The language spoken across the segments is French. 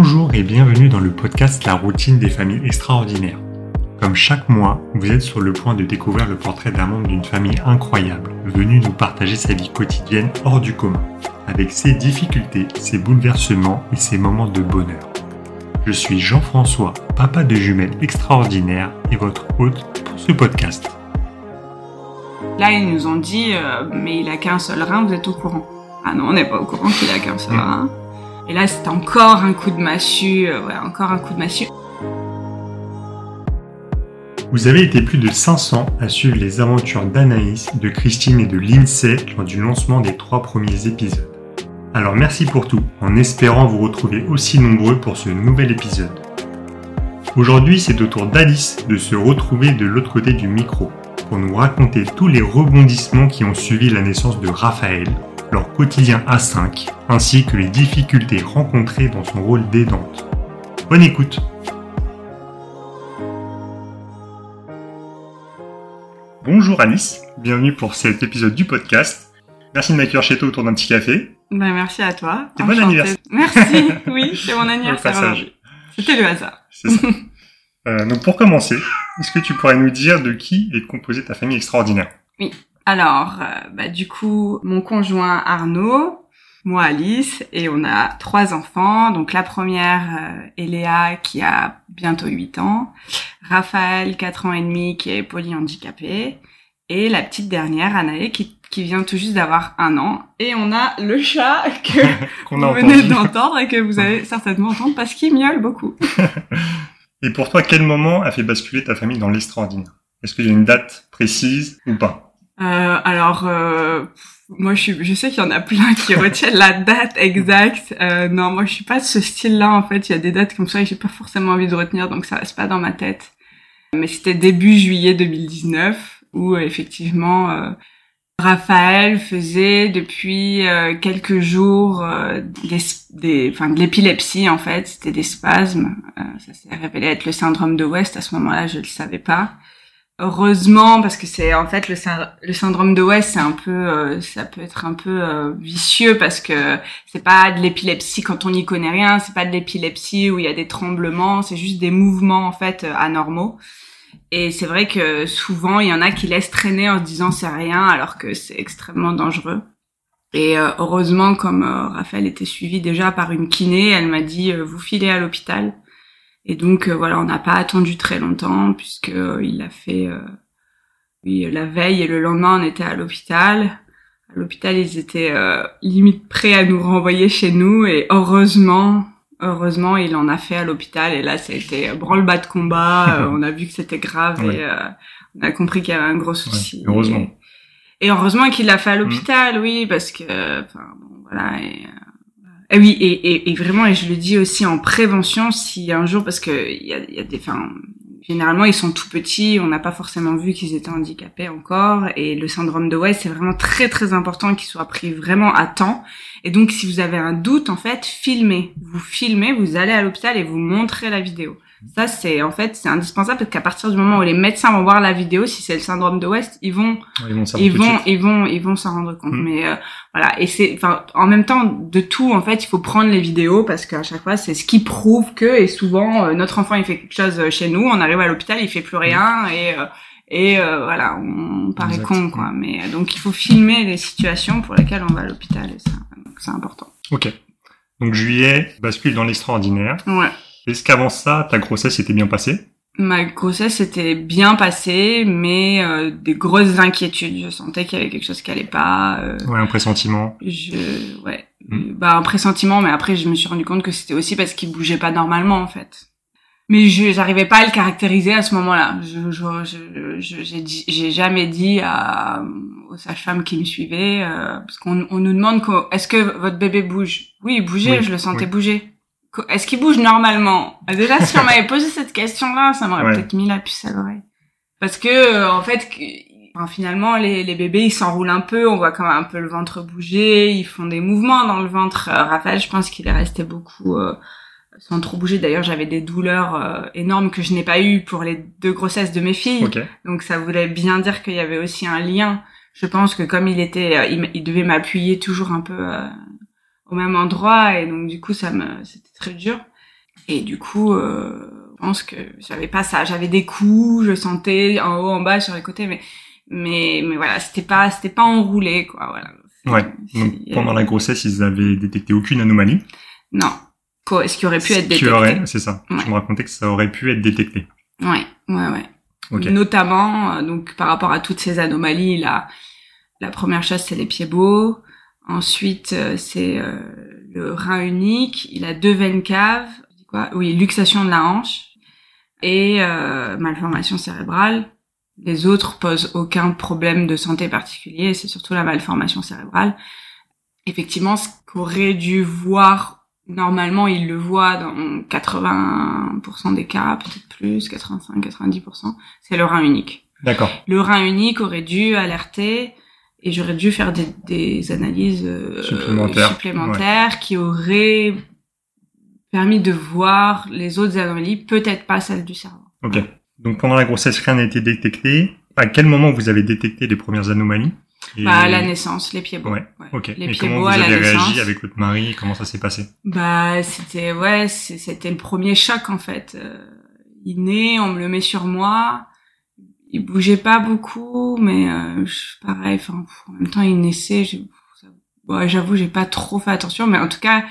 Bonjour et bienvenue dans le podcast La routine des familles extraordinaires. Comme chaque mois, vous êtes sur le point de découvrir le portrait d'un membre d'une famille incroyable, venu nous partager sa vie quotidienne hors du commun, avec ses difficultés, ses bouleversements et ses moments de bonheur. Je suis Jean-François, papa de jumelles extraordinaires et votre hôte pour ce podcast. Là, ils nous ont dit, euh, mais il a qu'un seul rein, vous êtes au courant Ah non, on n'est pas au courant qu'il a qu'un seul Mm. rein. Et là, c'était encore un coup de massue, euh, ouais, encore un coup de massue. Vous avez été plus de 500 à suivre les aventures d'Anaïs, de Christine et de Lindsay lors du lancement des trois premiers épisodes. Alors merci pour tout, en espérant vous retrouver aussi nombreux pour ce nouvel épisode. Aujourd'hui, c'est au tour d'Alice de se retrouver de l'autre côté du micro pour nous raconter tous les rebondissements qui ont suivi la naissance de Raphaël, leur quotidien à 5, ainsi que les difficultés rencontrées dans son rôle d'aidante. Bonne écoute Bonjour Alice, bienvenue pour cet épisode du podcast. Merci de m'accueillir chez toi autour d'un petit café. Ben, merci à toi. C'est bon anniversaire. Merci, oui, c'est mon anniversaire. C'était le hasard. C'est ça. Euh, donc pour commencer, est-ce que tu pourrais nous dire de qui est composée ta famille extraordinaire? Alors, euh, bah, du coup, mon conjoint Arnaud, moi Alice, et on a trois enfants. Donc la première euh, est Léa qui a bientôt 8 ans, Raphaël 4 ans et demi qui est polyhandicapé, et la petite dernière Anaë qui, qui vient tout juste d'avoir un an. Et on a le chat que a vous venez d'entendre et que vous allez certainement entendre parce qu'il miaule beaucoup. Et pour toi, quel moment a fait basculer ta famille dans l'extraordinaire? Est-ce qu'il y a une date précise ou pas? Euh, alors, euh, moi, je, suis, je sais qu'il y en a plein qui retiennent la date exacte. Euh, non, moi, je suis pas de ce style-là. En fait, il y a des dates comme ça et j'ai pas forcément envie de retenir, donc ça reste pas dans ma tête. Mais c'était début juillet 2019 où euh, effectivement euh, Raphaël faisait depuis euh, quelques jours euh, des, des, enfin, de l'épilepsie en fait. C'était des spasmes. Euh, ça s'est révélé être le syndrome de West. À ce moment-là, je le savais pas heureusement parce que c'est en fait le, sy- le syndrome de West c'est un peu euh, ça peut être un peu euh, vicieux parce que c'est pas de l'épilepsie quand on n'y connaît rien c'est pas de l'épilepsie où il y a des tremblements c'est juste des mouvements en fait euh, anormaux. Et c'est vrai que souvent il y en a qui laissent traîner en se disant c'est rien alors que c'est extrêmement dangereux. Et euh, heureusement comme euh, Raphaël était suivi déjà par une kiné elle m'a dit euh, vous filez à l'hôpital et donc euh, voilà, on n'a pas attendu très longtemps puisque euh, il a fait euh, oui la veille et le lendemain on était à l'hôpital. À l'hôpital ils étaient euh, limite prêts à nous renvoyer chez nous et heureusement heureusement il en a fait à l'hôpital et là ça a été branle-bas de combat. euh, on a vu que c'était grave Ouais. et euh, on a compris qu'il y avait un gros souci. heureusement. Et, et heureusement qu'il l'a fait à l'hôpital, oui parce que enfin bon voilà et euh, et oui, et, et, et vraiment, et je le dis aussi en prévention, si un jour, parce que il y a, y a des, enfin, généralement ils sont tout petits, on n'a pas forcément vu qu'ils étaient handicapés encore, et le syndrome de West, c'est vraiment très très important qu'il soit pris vraiment à temps. Et donc, si vous avez un doute, en fait, filmez. Vous filmez, vous allez à l'hôpital et vous montrez la vidéo. Ça, c'est en fait, c'est indispensable parce qu'à partir du moment où les médecins vont voir la vidéo, si c'est le syndrome de West, ils vont Ils vont ils vont, ils vont, ils vont s'en rendre compte. Mm. Mais euh, voilà, et c'est, enfin, en même temps, de tout, en fait, il faut prendre les vidéos parce qu'à chaque fois, c'est ce qui prouve que, et souvent, euh, notre enfant, il fait quelque chose euh, chez nous, on arrive à l'hôpital, il fait plus rien, et euh, et euh, voilà, on paraît Exact. con, quoi. Mais euh, donc, il faut filmer les situations pour lesquelles on va à l'hôpital, et ça, donc c'est important. Ok. Donc juillet, bascule dans l'extraordinaire. Ouais. Est-ce qu'avant ça, ta grossesse était bien passée? Ma grossesse était bien passée, mais euh, des grosses inquiétudes. Je sentais qu'il y avait quelque chose qui allait pas. euh, Ouais, un pressentiment. je ouais Mm. bah un pressentiment mais après je me suis rendu compte que c'était aussi parce qu'il bougeait pas normalement en fait mais je j'arrivais pas à le caractériser à ce moment-là je je je- j'ai jamais dit à aux sages-femmes qui me suivaient euh, parce qu'on on nous demande est-ce que votre bébé bouge? Oui il bougeait Oui, je le sentais oui. bouger est-ce qu'il bouge normalement? Déjà si on m'avait posé cette question-là ça m'aurait Ouais. peut-être mis la puce à l'oreille parce que euh, en fait Enfin, finalement, les, les bébés, ils s'enroulent un peu, on voit quand même un peu le ventre bouger, ils font des mouvements dans le ventre. Euh, Raphaël, je pense qu'il est resté beaucoup euh, sans trop bouger. D'ailleurs, j'avais des douleurs euh, énormes que je n'ai pas eues pour les deux grossesses de mes filles. Donc ça voulait bien dire qu'il y avait aussi un lien. Je pense que comme il était, il, il devait m'appuyer toujours un peu euh, au même endroit et donc du coup ça me, c'était très dur. Et du coup, euh, je pense que j'avais pas ça. J'avais des coups, je sentais en haut, en bas, sur les côtés, mais mais mais voilà, c'était pas c'était pas enroulé quoi. Voilà. Ouais. Donc, pendant la grossesse, ils avaient détecté aucune anomalie? Non. Quoi, ce qui aurait pu être détecté. Aurait, c'est ça. Je me racontais que ça aurait pu être détecté. Ouais, ouais, ouais. Notamment, euh, donc par rapport à toutes ces anomalies, là, la première chose c'est les pieds beaux. Ensuite, euh, c'est euh, le rein unique. Il a deux veines caves. Quoi? Oui, luxation de la hanche et malformation cérébrale. Les autres posent aucun problème de santé particulier. C'est surtout la malformation cérébrale. Effectivement, ce qu'aurait dû voir normalement, il le voit dans 80% des cas, peut-être plus, 85-90%, c'est le rein unique. D'accord. Le rein unique aurait dû alerter et j'aurais dû faire des, des analyses euh, supplémentaires, qui auraient permis de voir les autres anomalies, peut-être pas celles du cerveau. Ok. Donc pendant la grossesse, rien n'a été détecté. À quel moment vous avez détecté les premières anomalies? Bah, à la naissance, les pieds beaux. Ouais. Ok. Les pieds comment vous avez réagi avec votre mari? Comment ça s'est passé? Bah, c'était ouais, c'était le premier choc en fait. Euh, il naît, on me le met sur moi. Il bougeait pas beaucoup, mais euh, pareil. Enfin, en même temps, il naissait. J'avoue, j'ai pas trop fait attention, mais en tout cas,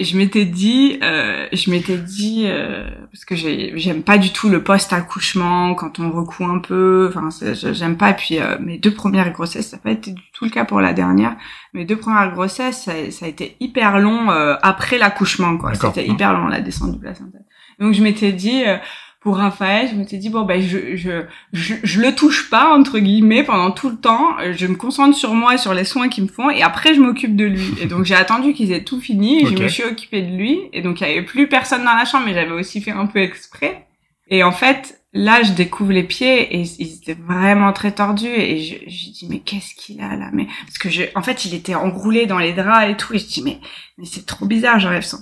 je m'étais dit, euh, je m'étais dit, euh, parce que j'aime pas du tout le post-accouchement quand on recoue un peu. Enfin, j'aime pas. Et puis euh, mes deux premières grossesses, ça n'a pas été du tout le cas pour la dernière. Mes deux premières grossesses, ça, ça a été hyper long euh, après l'accouchement, quoi. C'était hyper long la descente du placenta. Donc je m'étais dit, euh, pour Raphaël, je m'étais dit bon ben je, je je je le touche pas entre guillemets pendant tout le temps. Je me concentre sur moi, sur les soins qu'ils me font, et après je m'occupe de lui. Et donc j'ai attendu qu'ils aient tout fini, et je me suis occupée de lui. Et donc il y avait plus personne dans la chambre, mais j'avais aussi fait un peu exprès. Et en fait là je découvre les pieds et ils étaient vraiment très tordus et je, je dis mais qu'est-ce qu'il a là? Mais parce que je en fait il était enroulé dans les draps et tout et je dis mais mais c'est trop bizarre j'enlève son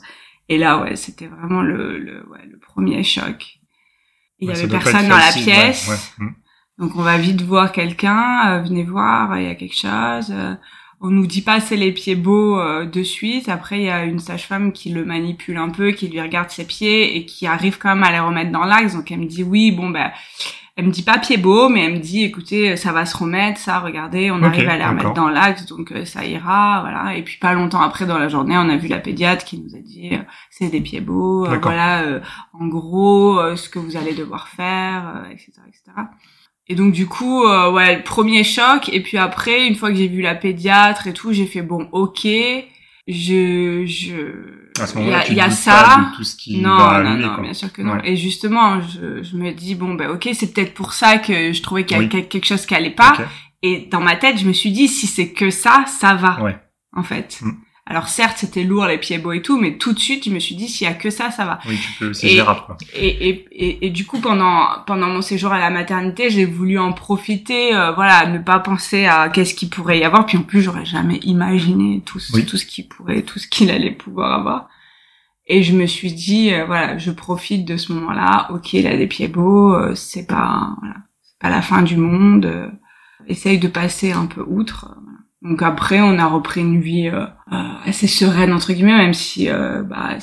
et là ouais c'était vraiment le le ouais, le premier choc il y avait personne dans la pièce. Mm. Donc on va vite voir quelqu'un, euh, venez voir, il y a quelque chose. Euh, on nous dit pas c'est les pieds beaux euh, de suite. Après il y a une sage-femme qui le manipule un peu, qui lui regarde ses pieds et qui arrive quand même à les remettre dans l'axe. Donc elle me dit oui, bon ben elle me dit pas pied beau, mais elle me dit écoutez, ça va se remettre, ça, regardez, on arrive à les remettre dans l'axe, donc euh, ça ira, voilà. Et puis pas longtemps après dans la journée, on a vu la pédiatre qui nous a dit euh, c'est des pieds beaux, euh, voilà, en gros ce que vous allez devoir faire, etc., etc. Et donc du coup, ouais, le premier choc. Et puis après, une fois que j'ai vu la pédiatre et tout, j'ai fait bon, ok je je il y a, y a ça. tout ce qui non va non non bien sûr que non. Et justement je, je me dis bon ben ok c'est peut-être pour ça que je trouvais qu'il y a quelque chose qui allait pas. Et dans ma tête je me suis dit si c'est que ça ça va ouais. en fait. Mm. Alors certes, c'était lourd les pieds beaux et tout, mais tout de suite, je me suis dit s'il y a que ça, ça va. Oui, tu peux, c'est gérable quoi. Et, et, et, et, du coup, pendant pendant mon séjour à la maternité, j'ai voulu en profiter, euh, voilà, ne pas penser à qu'est-ce qu'il pourrait y avoir. Puis en plus, j'aurais jamais imaginé tout ce, tout ce qu'il pourrait, tout ce qu'il allait pouvoir avoir. Et je me suis dit, euh, voilà, je profite de ce moment-là. Ok, il a des pieds beaux, euh, c'est pas, voilà, pas la fin du monde. essaye de passer un peu outre. Donc après, on a repris une vie euh, euh, assez sereine entre guillemets, même si euh, bah,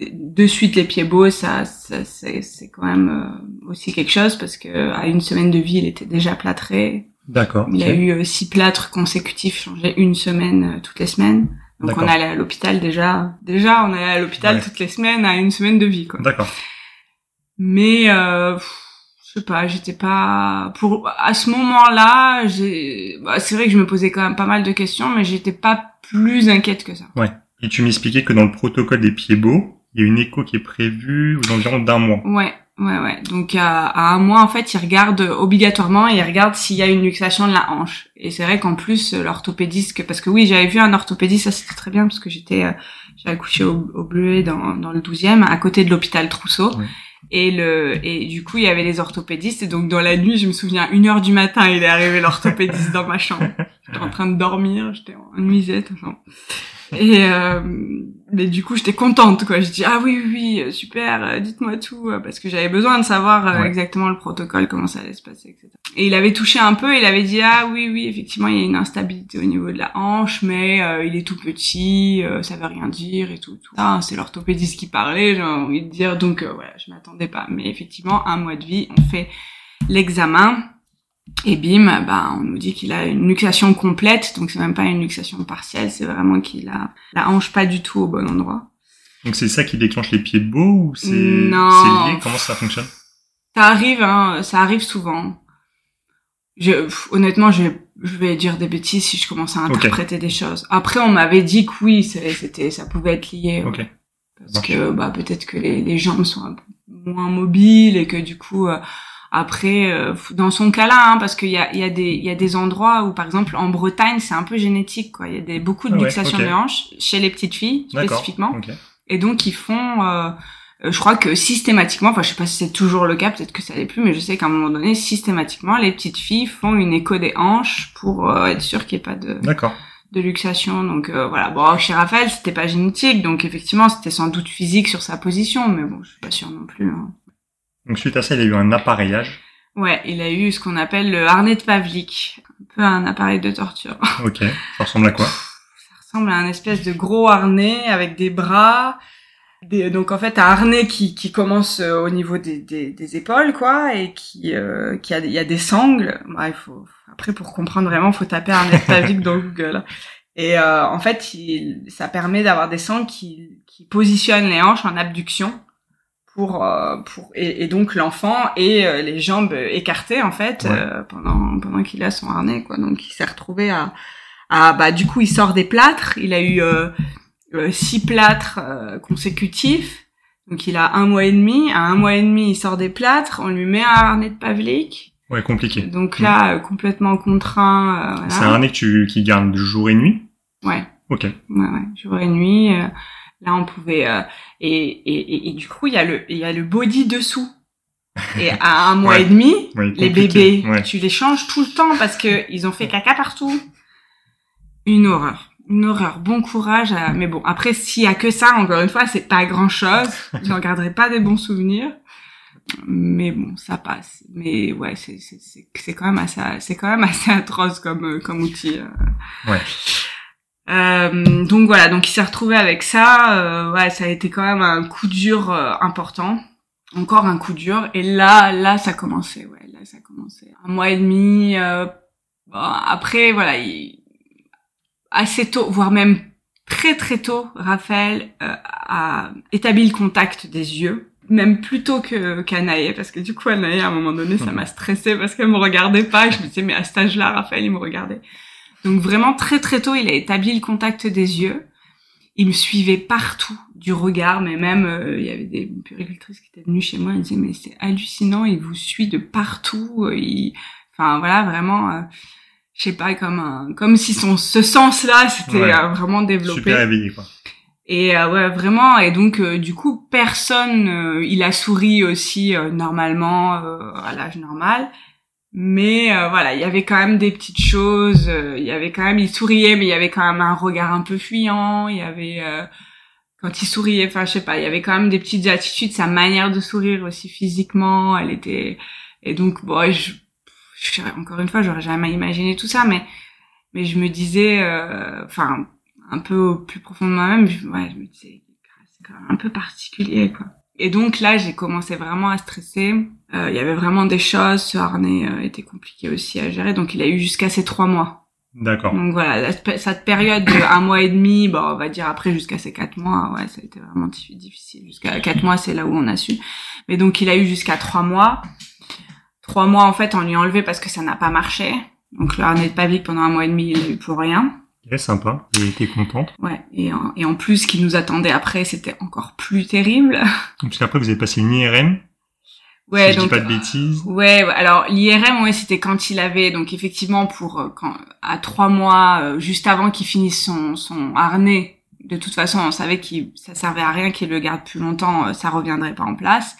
de suite les pieds beaux, ça, ça c'est quand même aussi quelque chose parce que à une semaine de vie, il était déjà plâtré. D'accord. Il y a eu six plâtres consécutifs, changés une semaine toutes les semaines. Donc on allait à l'hôpital déjà. Déjà, on allait à l'hôpital toutes les semaines à une semaine de vie, quoi. D'accord. Mais euh, sais pas, j'étais pas pour à ce moment-là, j'ai bah, c'est vrai que je me posais quand même pas mal de questions mais j'étais pas plus inquiète que ça. Ouais. Et tu m'expliquais que dans le protocole des pieds beaux, il y a une écho qui est prévue aux environs d'un mois. Ouais. Ouais, ouais. Donc à, à, un mois, en fait, ils regardent obligatoirement, ils regardent s'il y a une luxation de la hanche. Et c'est vrai qu'en plus, l'orthopédiste, parce que oui, j'avais vu un orthopédiste, ça c'était très bien parce que j'étais, euh, j'ai accouché au, au Bleuet dans, dans le 12e, à côté de l'hôpital Trousseau. Et le et du coup il y avait les orthopédistes et donc dans la nuit je me souviens une heure du matin il est arrivé l'orthopédiste dans ma chambre. J'étais en train de dormir, j'étais en nuisette. Enfin. Et euh, mais du coup, j'étais contente, quoi. Je dis ah oui, oui, oui, super, euh, dites-moi tout, euh, parce que j'avais besoin de savoir euh, Ouais. exactement le protocole, comment ça allait se passer, etc. Et il avait touché un peu, il avait dit ah oui, oui, effectivement, il y a une instabilité au niveau de la hanche, mais euh, il est tout petit, euh, ça veut rien dire et tout. tout. Ah, c'est l'orthopédiste qui parlait, j'ai envie de dire. Donc euh, voilà, je m'attendais pas. Mais effectivement, un mois de vie, on fait l'examen. Et bim, bah, on nous dit qu'il a une luxation complète, donc c'est même pas une luxation partielle, c'est vraiment qu'il a la hanche pas du tout au bon endroit. Donc c'est ça qui déclenche les pieds de beau ou c'est lié? Comment ça fonctionne? Ça arrive, hein, ça arrive souvent. Je, honnêtement, je, je vais dire des bêtises si je commence à interpréter des choses. Après, on m'avait dit que oui, c'est- c'était, ça pouvait être lié. ouais. Ok. Parce marche. que bah peut-être que les, les jambes sont un peu moins mobiles et que du coup euh, après euh, dans son cas-là hein, parce qu'il y a y a des y a des endroits où par exemple en Bretagne c'est un peu génétique quoi il y a des beaucoup de Ah ouais, luxations ok. de hanches chez les petites filles spécifiquement Ok. et donc ils font euh, euh, je crois que systématiquement enfin je sais pas si c'est toujours le cas peut-être que ça l'est plus mais je sais qu'à un moment donné systématiquement les petites filles font une écho des hanches pour euh, être sûr qu'il n'y ait pas de de luxation. Donc euh, voilà. Bon, chez Raphaël, c'était pas génétique, donc effectivement, c'était sans doute physique sur sa position, mais bon, je suis pas sûre non plus. hein. Donc suite à ça, il a eu un appareillage. Ouais, il a eu ce qu'on appelle le harnais de Pavlik, un peu un appareil de torture. Ok. Ça ressemble à quoi? Ça ressemble à un espèce de gros harnais avec des bras. Des, donc en fait un harnais qui, qui commence euh, au niveau des, des, des épaules quoi et qui euh, qui a il y a des sangles bah, il faut après pour comprendre vraiment faut taper harnais de Pavlik dans Google et euh, en fait il, ça permet d'avoir des sangles qui, qui positionnent les hanches en abduction pour euh, pour et, et donc l'enfant et euh, les jambes écartées en fait Ouais. euh, pendant pendant qu'il a son harnais quoi donc il s'est retrouvé à à bah du coup il sort des plâtres il a eu six plâtres consécutifs donc il a un mois et demi à un mois et demi il sort des plâtres on lui met un harnais de Pavlik Ouais, compliqué. donc là euh, complètement contraint euh, voilà. C'est un nez que tu qui garde jour et nuit? ouais Ok. Ouais, ouais, jour et nuit. euh, là, on pouvait euh, et, et, et, du coup, il y a le il y a le body dessous. Et à un mois Ouais. et demi, Ouais, les bébés, Ouais. tu les changes tout le temps parce que ils ont fait caca partout. Une horreur, une horreur. Bon courage. À... Mais bon, après, s'il y a que ça, encore une fois, c'est pas grand chose. J'en garderai pas des bons souvenirs. Mais bon, ça passe. Mais ouais, c'est c'est c'est c'est quand même assez c'est quand même assez atroce comme euh, comme outil. euh. Ouais. Euh, donc voilà, donc il s'est retrouvé avec ça. Euh, ouais, ça a été quand même un coup dur euh, important. Encore un coup dur. Et là, là, ça commençait. Ouais, là, ça commençait. Un mois et demi. euh, bon, après, voilà, il- assez tôt, voire même très très tôt, Raphaël euh, a établi le contact des yeux. Même plus tôt que qu'Anaïe, parce que du coup, Anaïe, à un moment donné, ça m'a stressée parce qu'elle me regardait pas. Je me disais, mais à cet âge-là, Raphaël, il me regardait. Donc vraiment très très tôt, il a établi le contact des yeux. Il me suivait partout du regard, mais même euh, il y avait des puricultrices qui étaient venues chez moi. Ils disaient mais c'est hallucinant, il vous suit de partout. euh, Il... Enfin voilà vraiment, euh, je sais pas comme un, comme si son ce sens-là c'était Ouais. euh, vraiment développé. Super éveillé quoi. Et euh, ouais, vraiment. Et donc, euh, du coup, personne. euh, il a souri aussi normalement à l'âge normal. Mais euh, voilà, il y avait quand même des petites choses. euh, il y avait quand même, il souriait, mais il y avait quand même un regard un peu fuyant. Il y avait euh, quand il souriait, enfin, je sais pas, il y avait quand même des petites attitudes. Sa manière de sourire aussi physiquement, elle était. Et donc, bon, je, je encore une fois, j'aurais jamais imaginé tout ça, mais mais je me disais, euh, enfin un peu au plus profond de moi-même, je, ouais, je me disais, c'est quand même un peu particulier, quoi. Et donc là, j'ai commencé vraiment à stresser. Euh, Il y avait vraiment des choses. Ce harnais euh, était compliqué aussi à gérer, donc il a eu jusqu'à ces trois mois. D'accord. Donc voilà, la- cette période de un mois et demi, bon, on va dire après jusqu'à ces quatre mois, ouais, ça a été vraiment diffi- difficile. Jusqu'à quatre mois, c'est là où on a su. Mais donc il a eu jusqu'à trois mois. Trois mois, en fait, on lui a enlevé parce que ça n'a pas marché. Donc le harnais de Pavlik pendant un mois et demi, il a eu plus rien. Ok, sympa. Et t'es contente. Ouais, et en, et en plus, ce qui nous attendait après, c'était encore plus terrible. Parce qu'après vous avez passé une IRM. Ouais, si je donc dis pas de bêtises. ouais, alors l'IRM, ouais, c'était quand il avait donc effectivement pour euh, quand à trois mois, euh, juste avant qu'il finisse son son harnais. De toute façon, on savait qu'il ça servait à rien qu'il le garde plus longtemps, euh, ça reviendrait pas en place.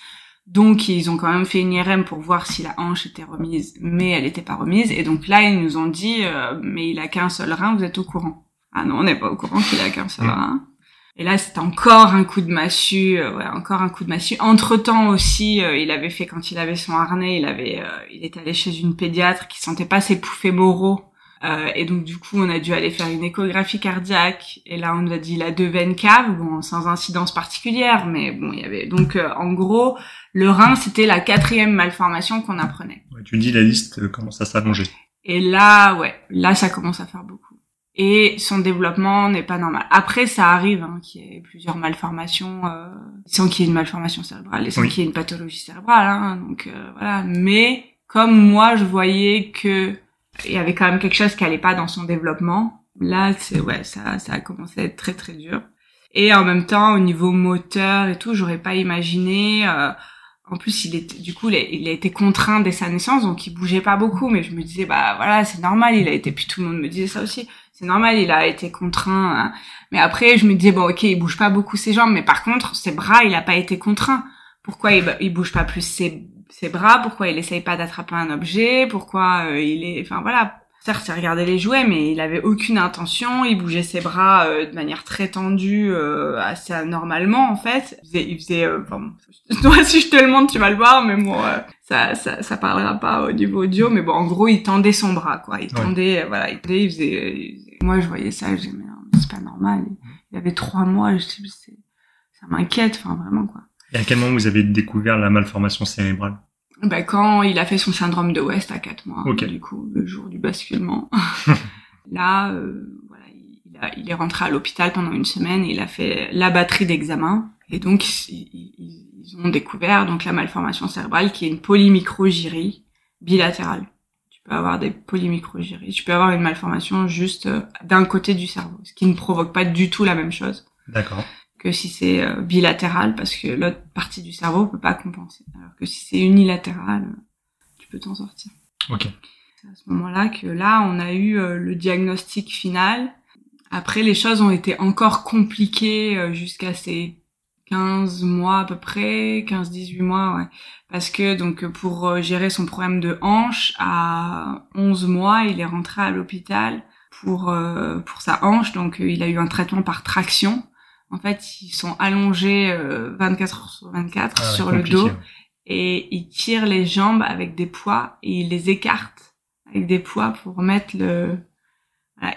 Donc ils ont quand même fait une IRM pour voir si la hanche était remise, mais elle était pas remise. Et donc là, ils nous ont dit, euh, mais il a qu'un seul rein, vous êtes au courant Ah non, on n'est pas au courant qu'il a qu'un seul Mm. rein. Et là, c'était encore un coup de massue, euh, ouais, encore un coup de massue. Entre temps aussi, euh, il avait fait quand il avait son harnais, il avait, euh, il est allé chez une pédiatre qui sentait pas ses pouffées moraux. et donc du coup, on a dû aller faire une échographie cardiaque. Et là, on nous a dit la deux veines caves, bon, sans incidence particulière, mais bon, il y avait donc en gros, le rein, c'était la quatrième malformation qu'on apprenait. Ouais, tu dis la liste commence à s'allonger. Et là, ouais, là, ça commence à faire beaucoup et son développement n'est pas normal. Après, ça arrive hein, qu'il y ait plusieurs malformations, euh, sans qu'il y ait une malformation cérébrale et sans qu'il y ait une pathologie cérébrale. Hein, donc euh, voilà. Mais comme moi, je voyais que il y avait quand même quelque chose qui allait pas dans son développement. Là, c'est ouais, ça, ça a commencé à être très très dur. Et en même temps, au niveau moteur et tout, j'aurais pas imaginé. Euh, en plus, il est du coup, il a, été contraint dès sa naissance, donc il bougeait pas beaucoup. Mais je me disais, bah voilà, c'est normal. Il a été, puis tout le monde me disait ça aussi. C'est normal, il a été contraint. Hein. Mais après, je me disais, bon, ok, il bouge pas beaucoup ses jambes, mais par contre, ses bras, il a pas été contraint. Pourquoi il, il bouge pas plus ses, ses bras? Pourquoi il essaye pas d'attraper un objet? Pourquoi euh, il est, enfin voilà, certes, il regardait les jouets, mais il avait aucune intention. Il bougeait ses bras euh, de manière très tendue, euh, assez anormalement en fait. Il faisait, il faisait euh, toi, si je te le montre, tu vas le voir, mais bon, ça, ça, ça parlera pas au niveau audio. Mais bon, en gros, il tendait son bras, quoi. Il tendait, voilà, il, il faisait. Moi, je voyais ça, je disais, mais c'est pas normal. Il avait trois mois, je sais, ça m'inquiète, enfin vraiment quoi. Et à quel moment vous avez découvert la malformation cérébrale? Bah, quand il a fait son syndrome de West à 4 mois, du coup, le jour du basculement. Là, euh, voilà, il, a, il, est rentré à l'hôpital pendant une semaine et il a fait la batterie d'examens. Et donc, ils, ils, ont découvert donc la malformation cérébrale qui est une polymicrogyrie bilatérale. Tu peux avoir des polymicrogyries. Tu peux avoir une malformation juste euh, d'un côté du cerveau, ce qui ne provoque pas du tout la même chose. D'accord que si c'est euh, bilatéral parce que l'autre partie du cerveau peut pas compenser. Alors que si c'est unilatéral, euh, tu peux t'en sortir. Ok. C'est à ce moment-là que là, on a eu euh, le diagnostic final. Après, les choses ont été encore compliquées jusqu'à ces 15 mois à peu près, 15-18 mois, ouais. Parce que donc pour gérer son problème de hanche, à 11 mois, il est rentré à l'hôpital pour pour sa hanche, donc il a eu un traitement par traction en fait, ils sont allongés 24 euh, heures sur 24 ah sur le dos et ils tirent les jambes avec des poids et ils les écartent avec des poids pour mettre le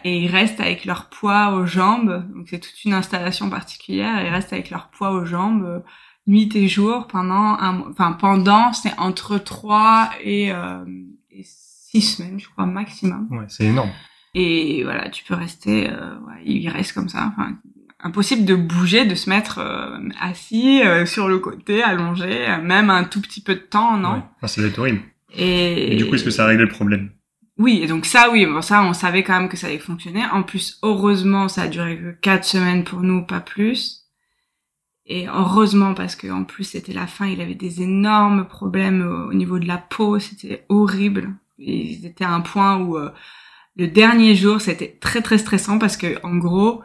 et ils restent avec leur poids aux jambes. Donc c'est toute une installation particulière. Ils restent avec leur poids aux jambes euh, nuit et jour pendant un enfin pendant c'est entre 3 et, euh, et 6 semaines je crois maximum. Ouais, c'est énorme. Et voilà, tu peux rester euh, ouais, il reste comme ça enfin impossible de bouger, de se mettre euh, assis euh, sur le côté, allongé, même un tout petit peu de temps, non ouais. ah, Ça horrible. Et... et... du coup, est-ce que ça a réglé le problème? Oui, et donc ça, oui, bon, ça, on savait quand même que ça allait fonctionner. En plus, heureusement, ça a duré que quatre semaines pour nous, pas plus. Et heureusement, parce que en plus, c'était la fin, il avait des énormes problèmes au, niveau de la peau, c'était horrible. Ils étaient à un point où euh, le dernier jour, c'était très très stressant parce que en gros,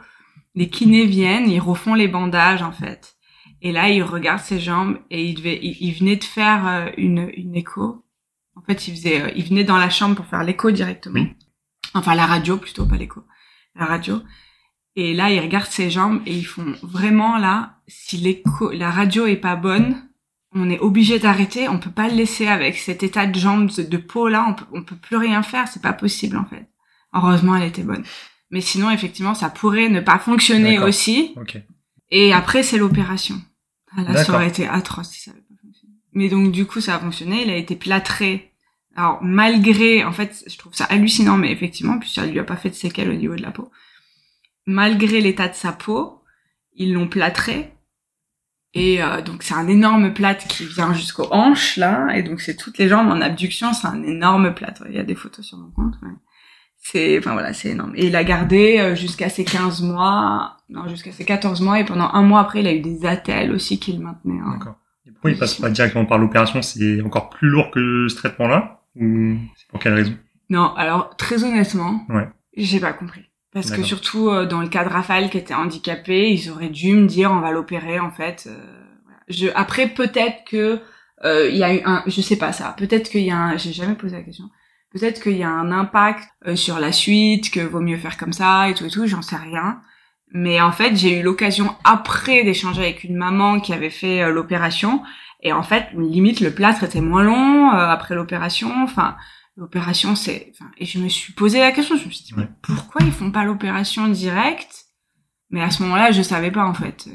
les kinés viennent, ils refont les bandages en fait. Et là, ils regardent ses jambes et il devait, il, venait de faire euh, une, une écho. En fait, il faisait, euh, il venait dans la chambre pour faire l'écho directement. Enfin, la radio plutôt, pas l'écho. La radio. Et là, ils regardent ses jambes et ils font vraiment là, si l'écho, la radio est pas bonne, on est obligé d'arrêter. On peut pas le laisser avec cet état de jambes, de peau là. On peut, on peut plus rien faire. C'est pas possible en fait. Heureusement, elle était bonne. Mais sinon, effectivement, ça pourrait ne pas fonctionner aussi. Et après, c'est l'opération. Ah, là, ça aurait été atroce si ça n'avait pas fonctionné. Mais donc, du coup, ça a fonctionné. Il a été plâtré. Alors, malgré, en fait, je trouve ça hallucinant, mais effectivement, puis ça lui a pas fait de séquelles au niveau de la peau. Malgré l'état de sa peau, ils l'ont plâtré. Et euh, donc c'est un énorme plâtre qui vient jusqu'aux hanches là, et donc c'est toutes les jambes en abduction, c'est un énorme plâtre. Il y a des photos sur mon compte. Ouais c'est enfin voilà c'est énorme. Et il a gardé euh, jusqu'à ses 15 mois. Non jusqu'à ses 14 mois. Et pendant un mois après il a eu des attelles aussi qu'il maintenait hein. d'accord. Et pourquoi il passe pas directement par l'opération c'est encore plus lourd que ce traitement là ou c'est pour quelle raison? Non alors très honnêtement ouais. j'ai pas compris. Parce que surtout euh, dans le cas de Raphaël qui était handicapé ils auraient dû me dire on va l'opérer en fait euh, je après peut-être que il y a eu un je sais pas ça. Peut-être qu'il y a un j'ai jamais posé la question Peut-être qu'il y a un impact euh, sur la suite, que vaut mieux faire comme ça et tout et tout, j'en sais rien. Mais en fait, j'ai eu l'occasion après d'échanger avec une maman qui avait fait euh, l'opération. Et en fait, limite, le plâtre était moins long euh, après l'opération. Enfin, l'opération, c'est... Enfin, et je me suis posé la question. Je me suis dit, mais pourquoi ils font pas l'opération directe? Mais à ce moment-là, je savais pas, en fait.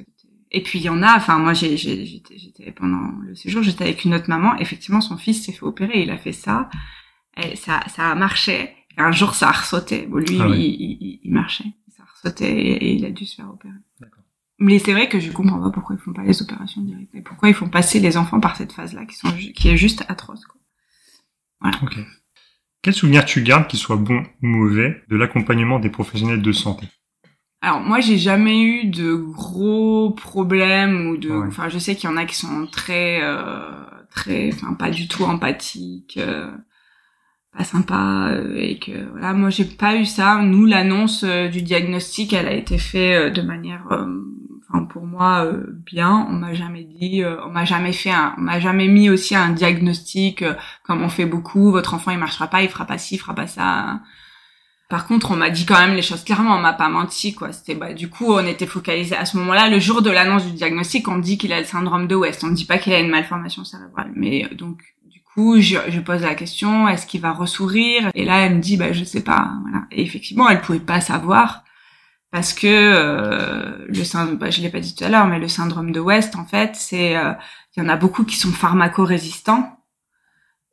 Et puis, il y en a... Enfin, moi, j'ai, j'étais pendant le séjour, j'étais avec une autre maman. Effectivement, son fils s'est fait opérer. Il a fait ça. Et ça, ça a marché. Et un jour, ça a ressauté. Bon, lui, ah il, il, il marchait sauté et, il a dû se faire opérer. Mais c'est vrai que je comprends pas pourquoi ils font pas les opérations directes et pourquoi ils font passer les enfants par cette phase-là qui sont qui est juste atroce. Quoi. Voilà. Ok. Quel souvenir tu gardes, qu'il soit bon ou mauvais, de l'accompagnement des professionnels de santé? Alors moi, j'ai jamais eu de gros problèmes ou de. Enfin, je sais qu'il y en a qui sont très, euh, très, enfin, pas du tout empathiques. Euh, pas sympa euh, et que voilà moi j'ai pas eu ça. Nous l'annonce euh, du diagnostic elle a été faite euh, de manière enfin pour moi bien. On m'a jamais dit on m'a jamais fait un, on m'a jamais mis aussi un diagnostic comme on fait beaucoup. Votre enfant il marchera pas il fera pas ci il fera pas ça. Par contre, on m'a dit quand même les choses clairement, on m'a pas menti quoi. C'était bah du coup, on était focalisé à ce moment-là, le jour de l'annonce du diagnostic, on dit qu'il a le syndrome de West. On me dit pas qu'il a une malformation cérébrale, mais donc je, pose la question, est-ce qu'il va ressourire? Et là, elle me dit, bah, je sais pas. Et effectivement, elle pouvait pas savoir parce que euh, le syndrome, bah, je l'ai pas dit tout à l'heure, mais le syndrome de West, en fait, c'est, euh, il y en a beaucoup qui sont pharmacorésistants.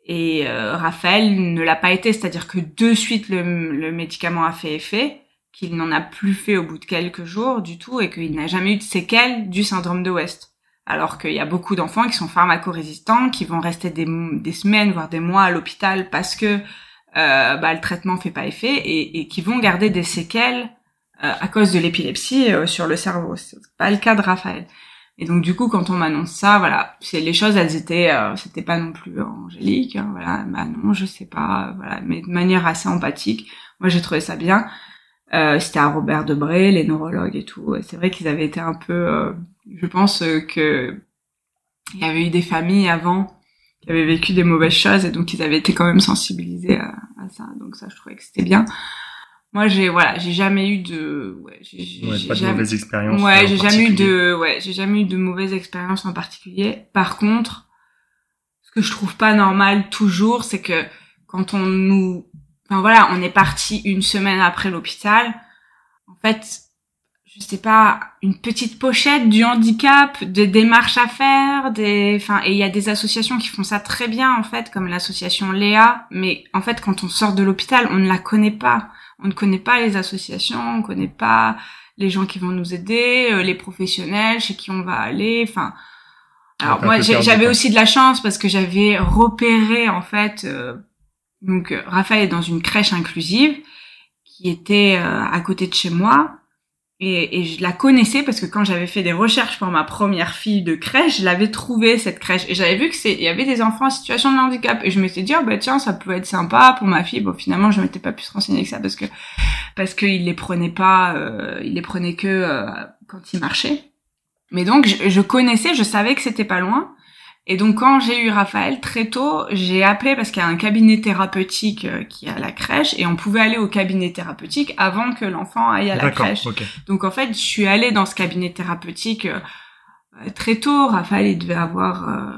Et euh, Raphaël ne l'a pas été, c'est-à-dire que de suite le, le médicament a fait effet, qu'il n'en a plus fait au bout de quelques jours du tout, et qu'il n'a jamais eu de séquelles du syndrome de West alors qu'il y a beaucoup d'enfants qui sont pharmacorésistants, qui vont rester des, semaines, voire des mois à l'hôpital parce que euh, bah, le traitement fait pas effet et, et qui vont garder des séquelles euh, à cause de l'épilepsie euh, sur le cerveau. C'est pas le cas de Raphaël. Et donc du coup, quand on m'annonce ça, voilà, c'est les choses, elles étaient, euh, c'était pas non plus angélique, hein, voilà, bah non, je sais pas, voilà, mais de manière assez empathique. Moi, j'ai trouvé ça bien. Euh, c'était à Robert Debré, les neurologues et tout. C'est vrai qu'ils avaient été un peu, euh, je pense euh, que il y avait eu des familles avant qui avaient vécu des mauvaises choses et donc ils avaient été quand même sensibilisés à, ça. Donc ça, je trouvais que c'était bien. Moi, j'ai voilà, j'ai jamais eu de, ouais, j'ai ouais, de mauvaise expérience. Ouais, j'ai jamais eu de, ouais, j'ai jamais eu de mauvaise expérience en particulier. Par contre, ce que je trouve pas normal toujours, c'est que quand on nous enfin voilà, on est parti une semaine après l'hôpital. En fait, je sais pas, une petite pochette du handicap, des démarches à faire, des, enfin, et il y a des associations qui font ça très bien en fait, comme l'association Léa. Mais en fait, quand on sort de l'hôpital, on ne la connaît pas. On ne connaît pas les associations, on ne connaît pas les gens qui vont nous aider, euh, les professionnels chez qui on va aller. Enfin, alors moi, j'avais aussi de la chance parce que j'avais repéré en fait. Euh, donc euh, Raphaël est dans une crèche inclusive qui était euh, à côté de chez moi. Et, et, je la connaissais parce que quand j'avais fait des recherches pour ma première fille de crèche, je l'avais trouvée cette crèche et j'avais vu que c'est il y avait des enfants en situation de handicap et je me suis dit oh bah tiens ça peut être sympa pour ma fille. Bon finalement je m'étais pas plus renseignée que ça parce que parce qu'il les prenait pas, euh, il les prenait que euh, quand il marchait. Mais donc je, je connaissais, je savais que c'était pas loin et donc quand j'ai eu Raphaël très tôt, j'ai appelé parce qu'il y a un cabinet thérapeutique euh, qui est à la crèche et on pouvait aller au cabinet thérapeutique avant que l'enfant aille à la crèche. Donc en fait, je suis allée dans ce cabinet thérapeutique euh, très tôt. Raphaël il devait avoir euh,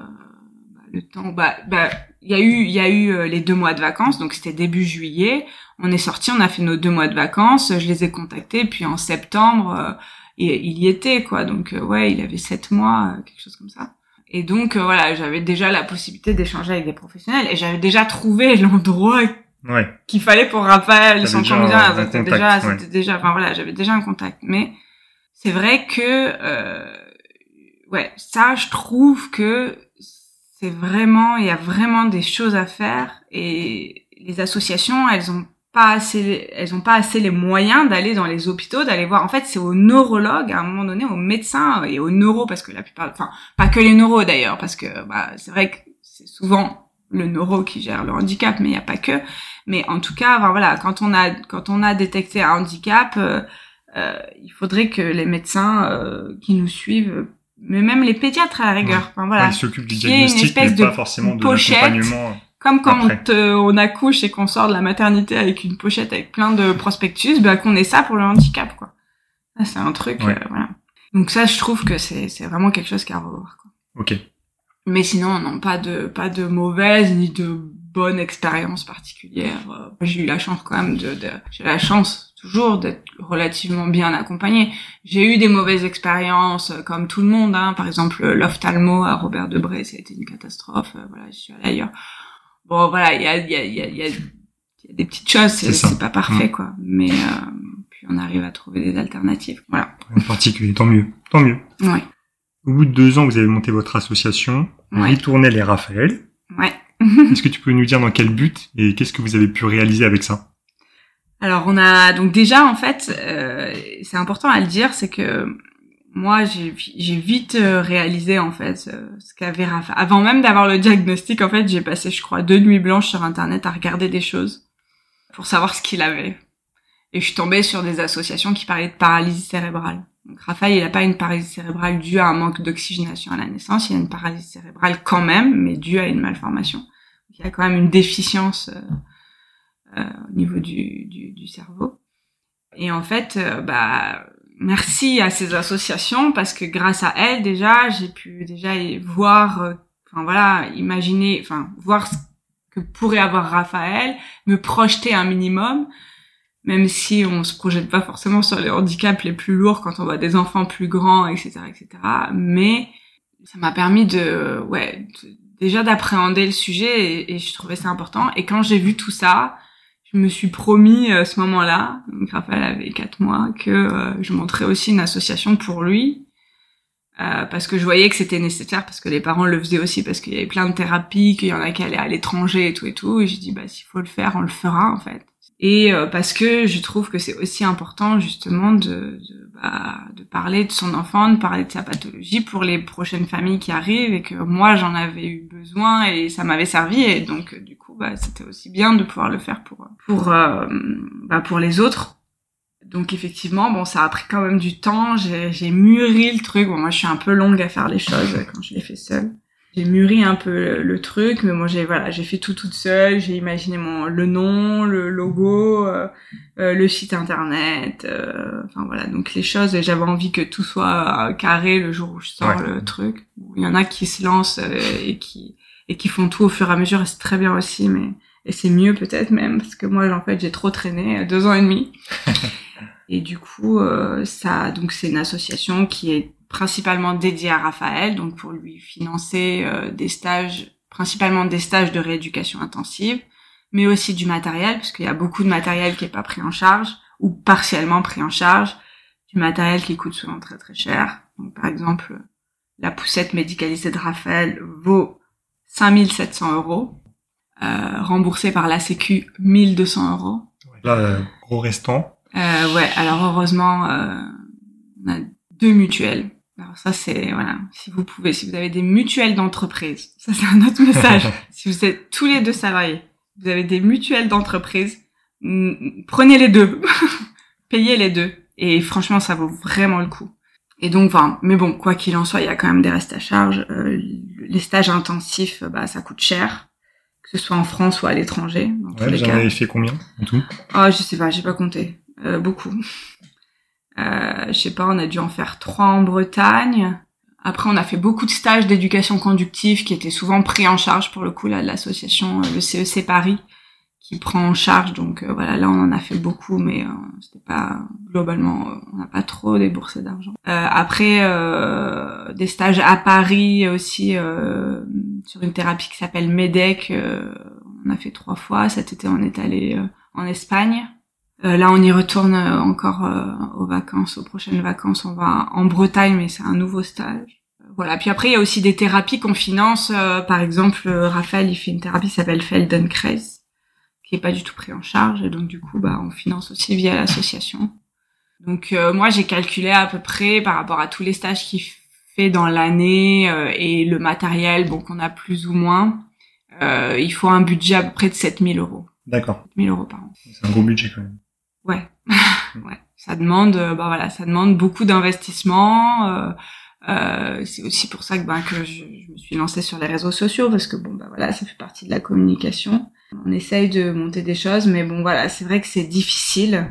bah, le temps. Bah, bah, il y a eu il y a eu les deux mois de vacances, donc c'était début juillet. On est sorti, on a fait nos deux mois de vacances. Je les ai contactés, puis en septembre, et, il y était quoi. Donc ouais, il avait sept mois, quelque chose comme ça. Et donc euh, voilà, j'avais déjà la possibilité d'échanger avec des professionnels et j'avais déjà trouvé l'endroit ouais. qu'il fallait pour Raphaël, ils sont déjà, c'était déjà, c'était déjà, enfin voilà, j'avais déjà un contact. Mais c'est vrai que, euh, ouais, ça, je trouve que c'est vraiment, il y a vraiment des choses à faire et les associations, elles ont pas assez, elles ont pas assez les moyens d'aller dans les hôpitaux, d'aller voir. En fait, c'est aux neurologues, à un moment donné, aux médecins et aux neuros, parce que la plupart, enfin, pas que les neuros d'ailleurs, parce que bah, c'est vrai que c'est souvent le neuro qui gère le handicap, mais il n'y a pas que. Mais en tout cas, voilà, quand on a quand on a détecté un handicap, euh, euh, il faudrait que les médecins euh, qui nous suivent, mais même les pédiatres à la rigueur, enfin voilà, ils s'occupent du diagnostic, mais pas forcément de l'accompagnement. Comme quand on, accouche et qu'on sort de la maternité avec une pochette avec plein de prospectus, ben qu'on ait ça pour le handicap, quoi. C'est un truc, voilà. Donc ça, je trouve que c'est c'est vraiment quelque chose qu'à revoir. Quoi. Ok. Mais sinon, non, pas de pas de mauvaise ni de bonne expérience particulière. Euh, j'ai eu la chance quand même de, de j'ai la chance toujours d'être relativement bien accompagnée. J'ai eu des mauvaises expériences euh, comme tout le monde, hein. par exemple l'ophtalmo à Robert Debré, ça a été une catastrophe. Euh, voilà, je suis allée ailleurs. Bon, voilà, il y a il y a y a, y a des petites choses, c'est pas parfait mm. quoi, mais puis on arrive à trouver des alternatives. Voilà. En particulier, tant mieux, tant mieux. Ouais. Au bout de deux ans, vous avez monté votre association, ouais. Ritournel et Raphaël. Ouais. Est-ce que tu peux nous dire dans quel but et qu'est-ce que vous avez pu réaliser avec ça? Alors on a donc déjà en fait, euh, c'est important à le dire, c'est que moi j'ai vite euh, réalisé en fait euh, ce qu'avait Raphaël. Avant même d'avoir le diagnostic, en fait j'ai passé je crois deux nuits blanches sur internet à regarder des choses pour savoir ce qu'il avait. Et je suis tombée sur des associations qui parlaient de paralysie cérébrale. Donc Raphaël, il n'a pas une paralysie cérébrale due à un manque d'oxygénation à la naissance, il a une paralysie cérébrale quand même, mais due à une malformation. il y a quand même une déficience euh, euh, au niveau du, du, du, cerveau. Et en fait, euh, bah merci à ces associations parce que grâce à elles déjà, j'ai pu déjà voir, euh, enfin voilà, imaginer, enfin voir ce que pourrait avoir Raphaël, me projeter un minimum même si on se projette pas forcément sur les handicaps les plus lourds quand on voit des enfants plus grands, etc., etc. Mais ça m'a permis de, ouais, déjà d'appréhender le sujet et, je trouvais ça important. Et quand j'ai vu tout ça, je me suis promis à ce moment-là, donc Raphaël avait quatre mois, que euh, je montrais aussi une association pour lui. Euh, parce que je voyais que c'était nécessaire, parce que les parents le faisaient aussi, parce qu'il y avait plein de thérapies, qu'il y en a qui allaient à l'étranger et tout et tout. Et j'ai dit, bah, s'il faut le faire, on le fera, en fait et euh, parce que je trouve que c'est aussi important justement de, de, bah, de, parler de son enfant, de parler de sa pathologie pour les prochaines familles qui arrivent et que moi j'en avais eu besoin et ça m'avait servi et donc du coup bah, c'était aussi bien de pouvoir le faire pour pour euh, bah, pour les autres. Donc effectivement bon ça a pris quand même du temps, j'ai mûri le truc. Bon moi je suis un peu longue à faire les choses quand je les fais seule j'ai mûri un peu le, truc, mais moi j'ai voilà, j'ai fait tout toute seule. J'ai imaginé mon le nom, le logo, euh, euh, le site internet. Euh, enfin voilà, donc les choses. Et j'avais envie que tout soit carré le jour où je sors le truc. Il y en a qui se lancent et qui et qui font tout au fur et à mesure. Et c'est très bien aussi, mais et c'est mieux peut-être même parce que moi en fait j'ai trop traîné deux ans et demi. et du coup ça donc c'est une association qui est principalement dédié à Raphaël, donc pour lui financer euh, des stages, principalement des stages de rééducation intensive, mais aussi du matériel, parce qu'il y a beaucoup de matériel qui est pas pris en charge ou partiellement pris en charge, du matériel qui coûte souvent très très cher. Donc par exemple, la poussette médicalisée de Raphaël vaut 5700 euros, euh, remboursée par la Sécu 1200 euros. Là, euh, gros restant. Euh, ouais, alors heureusement, euh, on a deux mutuelles alors ça c'est voilà, si vous pouvez, si vous avez des mutuelles d'entreprise, ça c'est un autre message. si vous êtes tous les deux salariés, vous avez des mutuelles d'entreprise, prenez les deux, payez les deux, et franchement ça vaut vraiment le coup. Et donc, enfin, mais bon, quoi qu'il en soit, il y a quand même des restes à charge. Euh, les stages intensifs, bah ça coûte cher, que ce soit en France ou à l'étranger. Ouais, vous en avez fait combien en tout? Ah, je sais pas, j'ai pas compté. Euh, beaucoup. Euh, je sais pas, on a dû en faire trois en Bretagne. Après, on a fait beaucoup de stages d'éducation conductive qui étaient souvent pris en charge pour le coup là de l'association euh, le CEC e Paris qui prend en charge. Donc euh, voilà, là on en a fait beaucoup, mais euh, c'était pas globalement, on n'a pas trop déboursé d'argent. après, des stages à Paris aussi sur une thérapie qui s'appelle MEDEC, on a fait trois fois. Cet été, on est allé en Espagne. Euh, là, on y retourne euh, encore euh, aux vacances, aux prochaines vacances. On va en Bretagne, mais c'est un nouveau stage. Voilà. Puis après, il y a aussi des thérapies qu'on finance. par exemple, Raphaël, il fait une thérapie qui s'appelle Feldenkrais, qui est pas du tout pris en charge. Et donc, du coup, bah, on finance aussi via l'association. Donc, moi, j'ai calculé à peu près par rapport à tous les stages qu'il fait dans l'année et le matériel, bon, qu'on a plus ou moins. il faut un budget à peu près de 7000 euros. D'accord. 1000 euros par an. C'est un gros budget quand même. Ouais, ouais. Ça demande, euh, bah voilà, ça demande beaucoup d'investissement. Euh, euh, c'est aussi pour ça que, bah, que je, je, me suis lancée sur les réseaux sociaux parce que bon, bah voilà, ça fait partie de la communication. On essaye de monter des choses, mais bon voilà, c'est vrai que c'est difficile.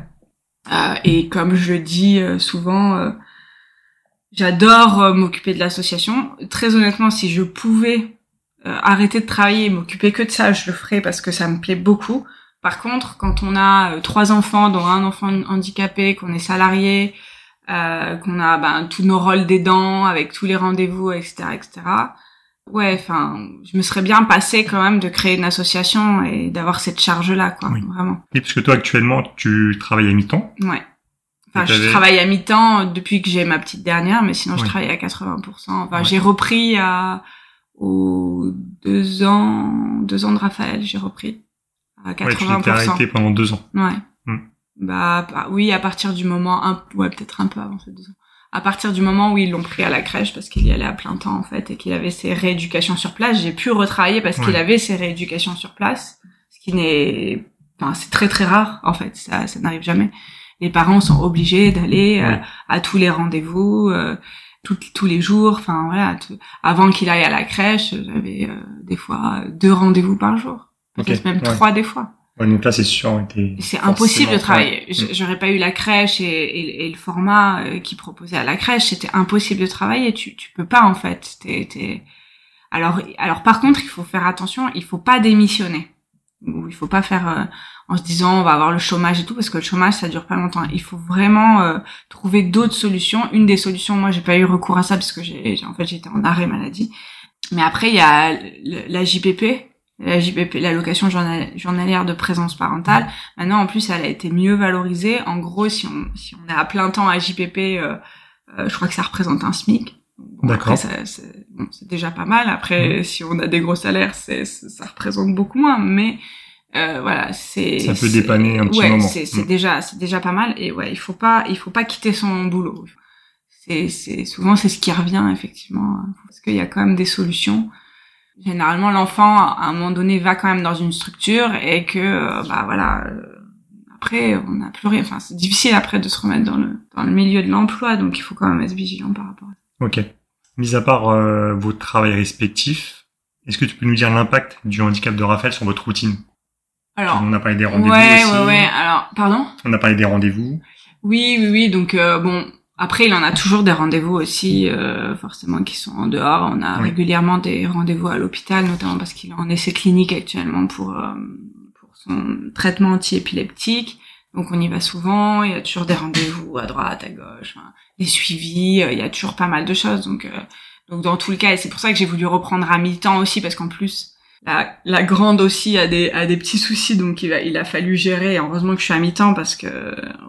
Euh, et comme je le dis euh, souvent, euh, j'adore m'occuper de l'association. Très honnêtement, si je pouvais arrêter de travailler et m'occuper que de ça, je le ferais parce que ça me plaît beaucoup. Par contre, quand on a trois enfants, dont un enfant handicapé, qu'on est salarié, qu'on a ben, tous nos rôles d'aidant avec tous les rendez-vous, etc., etc. Ouais, enfin, je me serais bien passé quand même de créer une association et d'avoir cette charge-là, quoi, vraiment. Et parce que toi, actuellement, tu travailles à mi-temps? Ouais. Enfin, je travaille à mi-temps depuis que j'ai ma petite dernière, mais sinon, je travaille à 80%. Enfin, j'ai repris à aux deux ans, deux ans de Raphaël, j'ai repris à 80%. Ouais, tu t'es arrêté pendant deux ans. Ouais. Hmm. Bah, bah, oui, à partir du moment, un, ouais, peut-être un peu avant ces deux ans à partir du moment où ils l'ont pris à la crèche parce qu'il y allait à plein temps en fait et qu'il avait ses rééducations sur place, j'ai pu retravailler parce qu'il avait ses rééducations sur place, ce qui n'est, enfin c'est très très rare en fait, ça ça n'arrive jamais. Les parents sont obligés d'aller euh, à tous les rendez-vous. Euh, tous les jours, enfin voilà, avant qu'il aille à la crèche, j'avais euh, des fois deux rendez-vous par jour, peut-être même trois des fois. Ouais, donc là, c'est sûr. C'est impossible de travailler. J'aurais pas eu la crèche et, et, le format euh, qui proposait à la crèche, c'était impossible de travailler. Tu, tu peux pas en fait. T'es, Alors, alors par contre, il faut faire attention. Il faut pas démissionner. Ou il faut pas faire euh, en se disant on va avoir le chômage et tout parce que le chômage ça dure pas longtemps. Il faut vraiment euh, trouver d'autres solutions. Une des solutions, moi, j'ai pas eu recours à ça parce que j'ai, en fait, j'étais en arrêt maladie. Mais après, il y a la JPP, la JPP, l'allocation journalière de présence parentale. Maintenant, en plus, elle a été mieux valorisée. En gros, si on, si on est à plein temps à JPP, euh, euh, je crois que ça représente un SMIC. D'accord. C'est bon, déjà pas mal. Après, mmh. si on a des gros salaires, c'est ça représente beaucoup moins. Mais euh, voilà, c'est ça peut dépanner un petit ouais, moment. C'est mmh. déjà c'est déjà pas mal. Et ouais, il faut pas il faut pas quitter son boulot. C'est souvent c'est ce qui revient effectivement parce qu'il y a quand même des solutions généralement l'enfant à un moment donné va quand même dans une structure et que euh, bah voilà euh, après on n'a plus rien enfin c'est difficile après de se remettre dans le dans le milieu de l'emploi donc il faut quand même être vigilant par rapport à ça. OK. Mis à part euh, vos travails respectifs, est-ce que tu peux nous dire l'impact du handicap de Raphaël sur votre routine? Alors on a parlé des rendez-vous ouais, Ouais ouais Alors pardon? On a parlé des rendez-vous. Oui oui oui donc bon après, il en a toujours des rendez-vous aussi, euh, forcément, qui sont en dehors. On a régulièrement des rendez-vous à l'hôpital, notamment parce qu'il en essai clinique actuellement pour, euh, pour son traitement anti-épileptique. Donc on y va souvent, il y a toujours des rendez-vous à droite, à gauche, hein, des suivis, euh, il y a toujours pas mal de choses. Donc, donc dans tout le cas, et c'est pour ça que j'ai voulu reprendre à mi-temps aussi, parce qu'en plus, la, la, grande aussi a des, a des petits soucis, donc il a, il a fallu gérer. heureusement que je suis à mi-temps parce que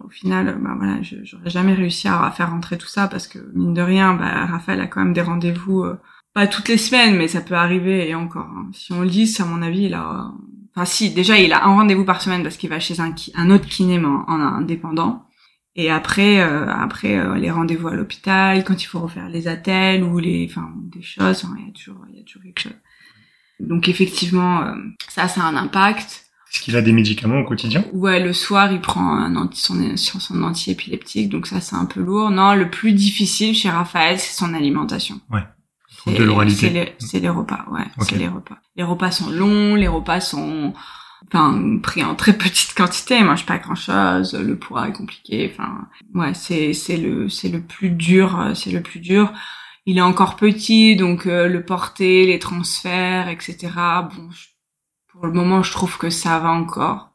au final, bah voilà, j'aurais jamais réussi à faire rentrer tout ça parce que mine de rien, bah, Raphaël a quand même des rendez-vous, euh, pas toutes les semaines, mais ça peut arriver et encore. Hein. Si on le dit, à mon avis, il a, enfin si, déjà il a un rendez-vous par semaine parce qu'il va chez un, un autre kiné en, en indépendant. Et après, euh, après euh, les rendez-vous à l'hôpital, quand il faut refaire les attelles ou les, enfin des choses, il y a toujours, il y a toujours quelque chose. Donc effectivement, euh, ça, ça a un impact. Est-ce qu'il a des médicaments au quotidien? Ouais, le soir, il prend un anti, son, son anti-épileptique, donc ça, c'est un peu lourd. Non, le plus difficile chez Raphaël, c'est son alimentation. Ouais. De l'oralité. C'est les, repas, ouais. C'est les repas. Les repas sont longs, les repas sont, enfin, pris en très petite quantité, il mange pas grand chose, le poids est compliqué, enfin, ouais, c'est, c'est le, c'est le plus dur, euh, c'est le plus dur il est encore petit, donc euh, le porter, les transferts, etc. Bon, pour le moment, je trouve que ça va encore.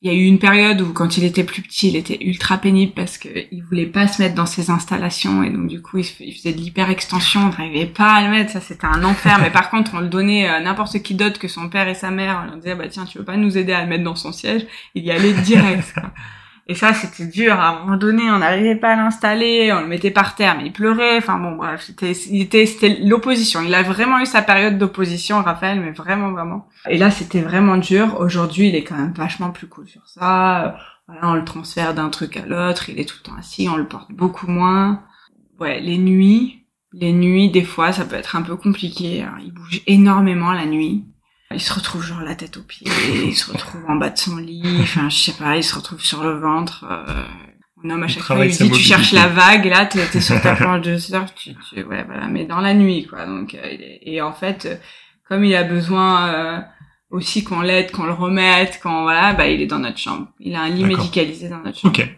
Il y a eu une période où, quand il était plus petit, il était ultra pénible parce qu'il voulait pas se mettre dans ses installations et donc du coup, il faisait de l'hyper-extension, on n'arrivait pas à le mettre, ça c'était un enfer. Mais par contre, on le donnait à n'importe qui d'autre que son père et sa mère. On disait, bah tiens, tu veux pas nous aider à le mettre dans son siège? Il y allait direct. Et ça, c'était dur. À un moment donné, on n'arrivait pas à l'installer, on le mettait par terre, mais il pleurait. Enfin bon, bref, c'était, c'était l'opposition. Il a vraiment eu sa période d'opposition, Raphaël, mais vraiment, vraiment. Et là, c'était vraiment dur. Aujourd'hui, il est quand même vachement plus cool sur ça. Voilà, on le transfère d'un truc à l'autre. Il est tout le temps assis, on le porte beaucoup moins. Ouais, les nuits, les nuits, des fois, ça peut être un peu compliqué. il bouge énormément la nuit. Il se retrouve genre la tête aux pieds, il se retrouve en bas de son lit, enfin je sais pas, il se retrouve sur le ventre. Euh, mon homme à chaque fois il dit tu cherches la vague, là t'es es sur ta planche de surf, tu, tu, ouais voilà, mais dans la nuit quoi. Donc euh, et en fait, comme il a besoin, euh, aussi qu'on l'aide, qu'on le remette, quand voilà, bah il est dans notre chambre. Il a un lit médicalisé dans notre chambre. Ok.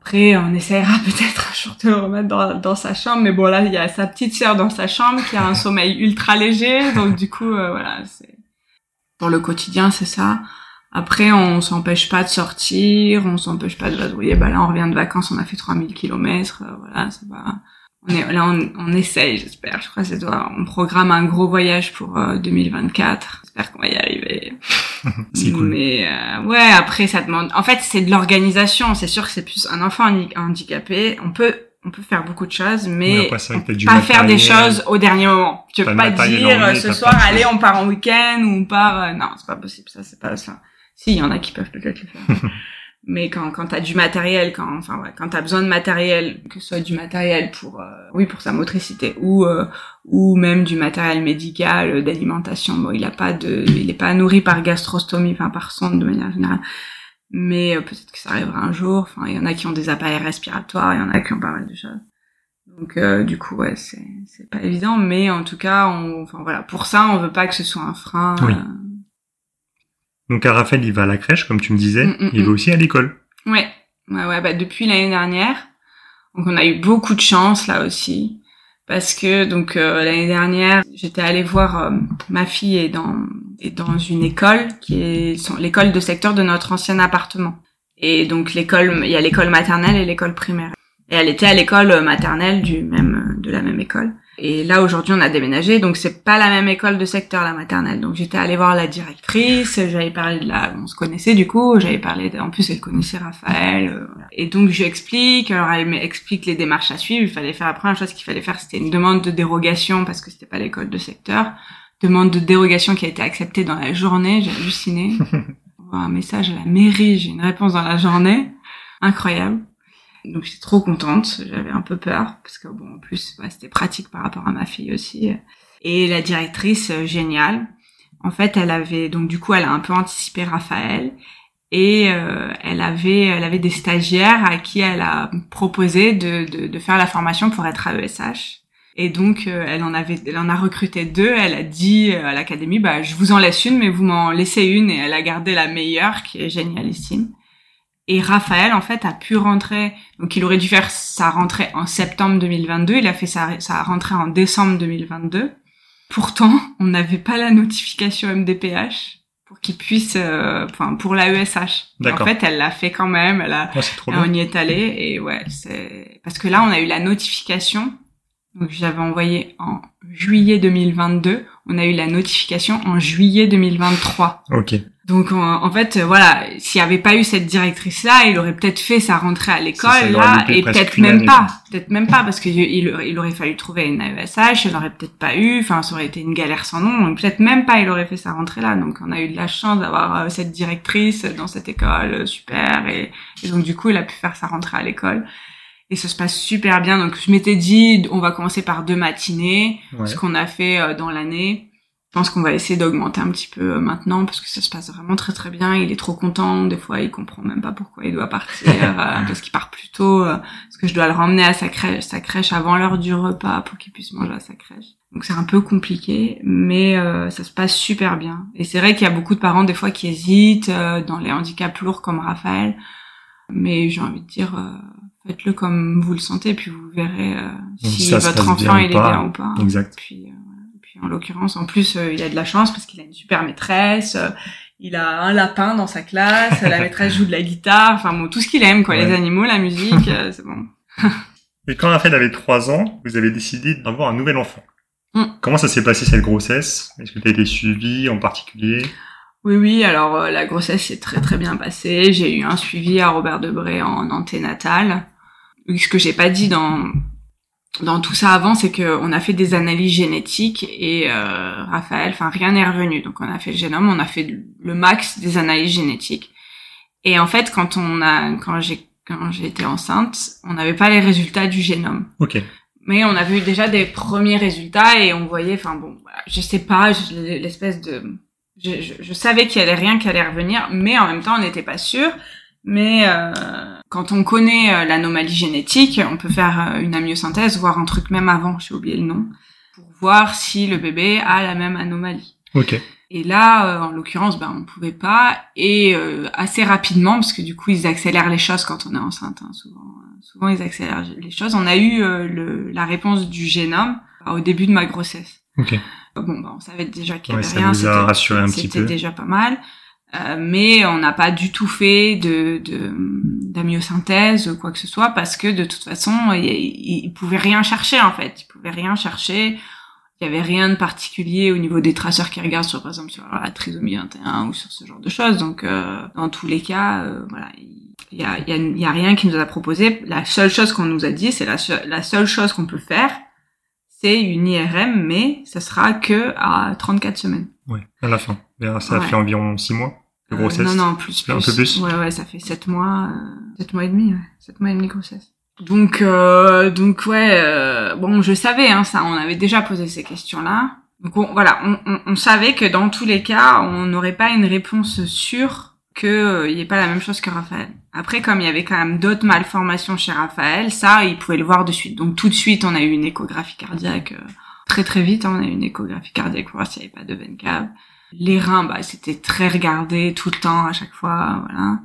Après, on essaiera peut-être un jour de le remettre dans, dans sa chambre, mais bon là, il y a sa petite sœur dans sa chambre qui a un sommeil ultra léger, donc du coup, euh, voilà, c'est pour le quotidien, c'est ça. Après, on s'empêche pas de sortir, on s'empêche pas de vadrouiller. Bah là, on revient de vacances, on a fait 3000 kilomètres, euh, voilà, ça va. On est, là, on, on essaye, j'espère. Je crois que c'est toi. On programme un gros voyage pour 2024. J'espère qu'on va y arriver. c'est cool. Mais euh, ouais, après ça demande. En fait, c'est de l'organisation. C'est sûr que c'est plus un enfant handicapé. On peut on peut faire beaucoup de choses, mais après, on peut pas faire des choses au dernier moment. Tu peux pas dire ce soir, allez, on part en week-end ou on part. euh, non, c'est pas possible. Ça, c'est pas ça. Si, il y en a qui peuvent peut-être le faire. mais quand quand t'as du matériel, quand enfin ouais, quand t'as besoin de matériel, que ce soit du matériel pour euh, oui pour sa motricité ou euh, ou même du matériel médical euh, d'alimentation. Bon, il a pas de, il est pas nourri par gastrostomie, enfin par sonde de manière générale. Mais euh, peut-être que ça arrivera un jour. Enfin, il y en a qui ont des appareils respiratoires, il y en a qui ont pas mal de choses. Donc euh, du coup, ouais, c'est c'est pas évident, mais en tout cas, on, enfin voilà, pour ça, on veut pas que ce soit un frein. Oui. euh, Donc, à Raphaël, il va à la crèche, comme tu me disais. Mm, mm, il mm. va aussi à l'école. Ouais, ouais, ouais. Bah depuis l'année dernière, donc on a eu beaucoup de chance là aussi, parce que donc euh, l'année dernière, j'étais allée voir euh, ma fille est dans dans une école qui est l'école de secteur de notre ancien appartement. Et donc l'école, il y a l'école maternelle et l'école primaire. Et elle était à l'école maternelle du même de la même école. Et là aujourd'hui on a déménagé, donc c'est pas la même école de secteur la maternelle. Donc j'étais allée voir la directrice, j'avais parlé de la, on se connaissait du coup, j'avais parlé, de- en plus elle connaissait Raphaël. euh. Et donc je lui explique, alors elle m'explique les démarches à suivre. Il fallait faire la première chose qu'il fallait faire, c'était une demande de dérogation parce que c'était pas l'école de secteur. Demande de dérogation qui a été acceptée dans la journée, j'ai halluciné. Un message à la mairie, j'ai une réponse dans la journée, incroyable. Donc j'étais trop contente, j'avais un peu peur parce que bon en plus ouais, c'était pratique par rapport à ma fille aussi. Et la directrice euh, géniale, en fait elle avait donc du coup elle a un peu anticipé Raphaël et euh, elle avait elle avait des stagiaires à qui elle a proposé de, de, de faire la formation pour être AESH. Et donc euh, elle en avait elle en a recruté deux. Elle a dit euh, à l'académie bah je vous en laisse une mais vous m'en laissez une et elle a gardé la meilleure qui est génialissime. Et Raphaël, en fait, a pu rentrer. Donc, il aurait dû faire sa rentrée en septembre 2022. Il a fait sa, sa rentrée en décembre 2022. Pourtant, on n'avait pas la notification MDPH pour qu'il puisse, euh, enfin, pour la ESH. En fait, elle l'a fait quand même. Elle a, trop on y est allé. Et ouais, c'est parce que là, on a eu la notification. Donc, j'avais envoyé en juillet 2022. On a eu la notification en juillet 2023. Ok. Donc en, en fait, euh, voilà, s'il n'y avait pas eu cette directrice-là, il aurait peut-être fait sa rentrée à l'école là, et peut-être même pas, peut-être même pas parce qu'il il, aurait fallu trouver une AESH, il aurait peut-être pas eu, enfin ça aurait été une galère sans nom, donc peut-être même pas il aurait fait sa rentrée là. Donc on a eu de la chance d'avoir euh, cette directrice dans cette école, euh, super, et, et donc du coup il a pu faire sa rentrée à l'école. Et ça se passe super bien. Donc je m'étais dit, on va commencer par deux matinées Ouais. ce qu'on a fait euh, dans l'année. Je pense qu'on va essayer d'augmenter un petit peu euh, maintenant parce que ça se passe vraiment très très bien. Il est trop content. Des fois, il comprend même pas pourquoi il doit partir euh, parce qu'il part plus tôt. euh, parce que je dois le ramener à sa crèche, sa crèche avant l'heure du repas pour qu'il puisse manger à sa crèche. Donc c'est un peu compliqué, mais euh, ça se passe super bien. Et c'est vrai qu'il y a beaucoup de parents des fois qui hésitent euh, dans les handicaps lourds comme Raphaël. Mais j'ai envie de dire, euh, faites-le comme vous le sentez, puis vous verrez euh, si ça votre enfant il est bien ou pas. Exact. Puis, euh, puis en l'occurrence, en plus, euh, il a de la chance parce qu'il a une super maîtresse. euh, il a un lapin dans sa classe. la maîtresse joue de la guitare. Enfin bon, tout ce qu'il aime, quoi. Ouais. Les animaux, la musique, euh, c'est bon. Et quand Raphaël avait trois ans, vous avez décidé d'avoir un nouvel enfant. Mm. Comment ça s'est passé cette grossesse? Est-ce que tu as été suivi en particulier? Oui, oui. Alors euh, la grossesse s'est très très bien passée. J'ai eu un suivi à Robert Debré en anténatal. Ce que j'ai pas dit dans dans tout ça avant, c'est que on a fait des analyses génétiques et euh, Raphaël, enfin rien n'est revenu. Donc on a fait le génome, on a fait le max des analyses génétiques. Et en fait, quand on a, quand j'ai, quand été enceinte, on n'avait pas les résultats du génome. Ok. Mais on avait eu déjà des premiers résultats et on voyait, enfin bon, je sais pas, l'espèce de, je, je, je savais qu'il y allait rien qui allait revenir, mais en même temps on n'était pas sûr. Mais euh, quand on connaît euh, l'anomalie génétique, on peut faire euh, une amyosynthèse, voir un truc même avant, j'ai oublié le nom, pour voir si le bébé a la même anomalie. Ok. Et là, en l'occurrence, ben on pouvait pas et assez rapidement parce que du coup ils accélèrent les choses quand on est enceinte. Hein, souvent, souvent ils accélèrent les choses. On a eu le, la réponse du génome au début de ma grossesse. Okay. Bon, ben, on savait déjà qu'il y ouais, avait rien. Ça nous a rassuré un petit peu. C'était déjà pas mal. Euh, mais on n'a pas du tout fait de d'amyosynthèse ou quoi que ce soit parce que de toute façon il, il, pouvait rien chercher en fait. Il pouvait rien chercher. Il y avait rien de particulier au niveau des traceurs qui regardent sur par exemple sur la trisomie 21 ou sur ce genre de choses. Donc euh, dans tous les cas euh, voilà il y a, y, y a rien qui nous a proposé. La seule chose qu'on nous a dit c'est la, la seule chose qu'on peut faire c'est une IRM mais ça sera que à 34 semaines oui à la fin ça Ouais. fait environ six mois de Euh, grossesse. non, non, plus, plus. Un peu plus Ouais, ouais, ça fait sept mois, euh, sept mois et demi, ouais. Sept mois et demi de grossesse. Donc, euh, donc ouais, euh, bon, je savais, hein, ça, on avait déjà posé ces questions-là. Donc on- voilà, on, on, on savait que dans tous les cas, on n'aurait pas une réponse sûre que euh, il y ait pas la même chose que Raphaël. Après, comme il y avait quand même d'autres malformations chez Raphaël, ça, il pouvait le voir de suite. Donc tout de suite, on a eu une échographie cardiaque euh, très très vite. hein, on a eu une échographie cardiaque pour voir s'il n'y avait pas de veine cave. Les reins, bah, c'était très regardé tout le temps, à chaque fois, voilà.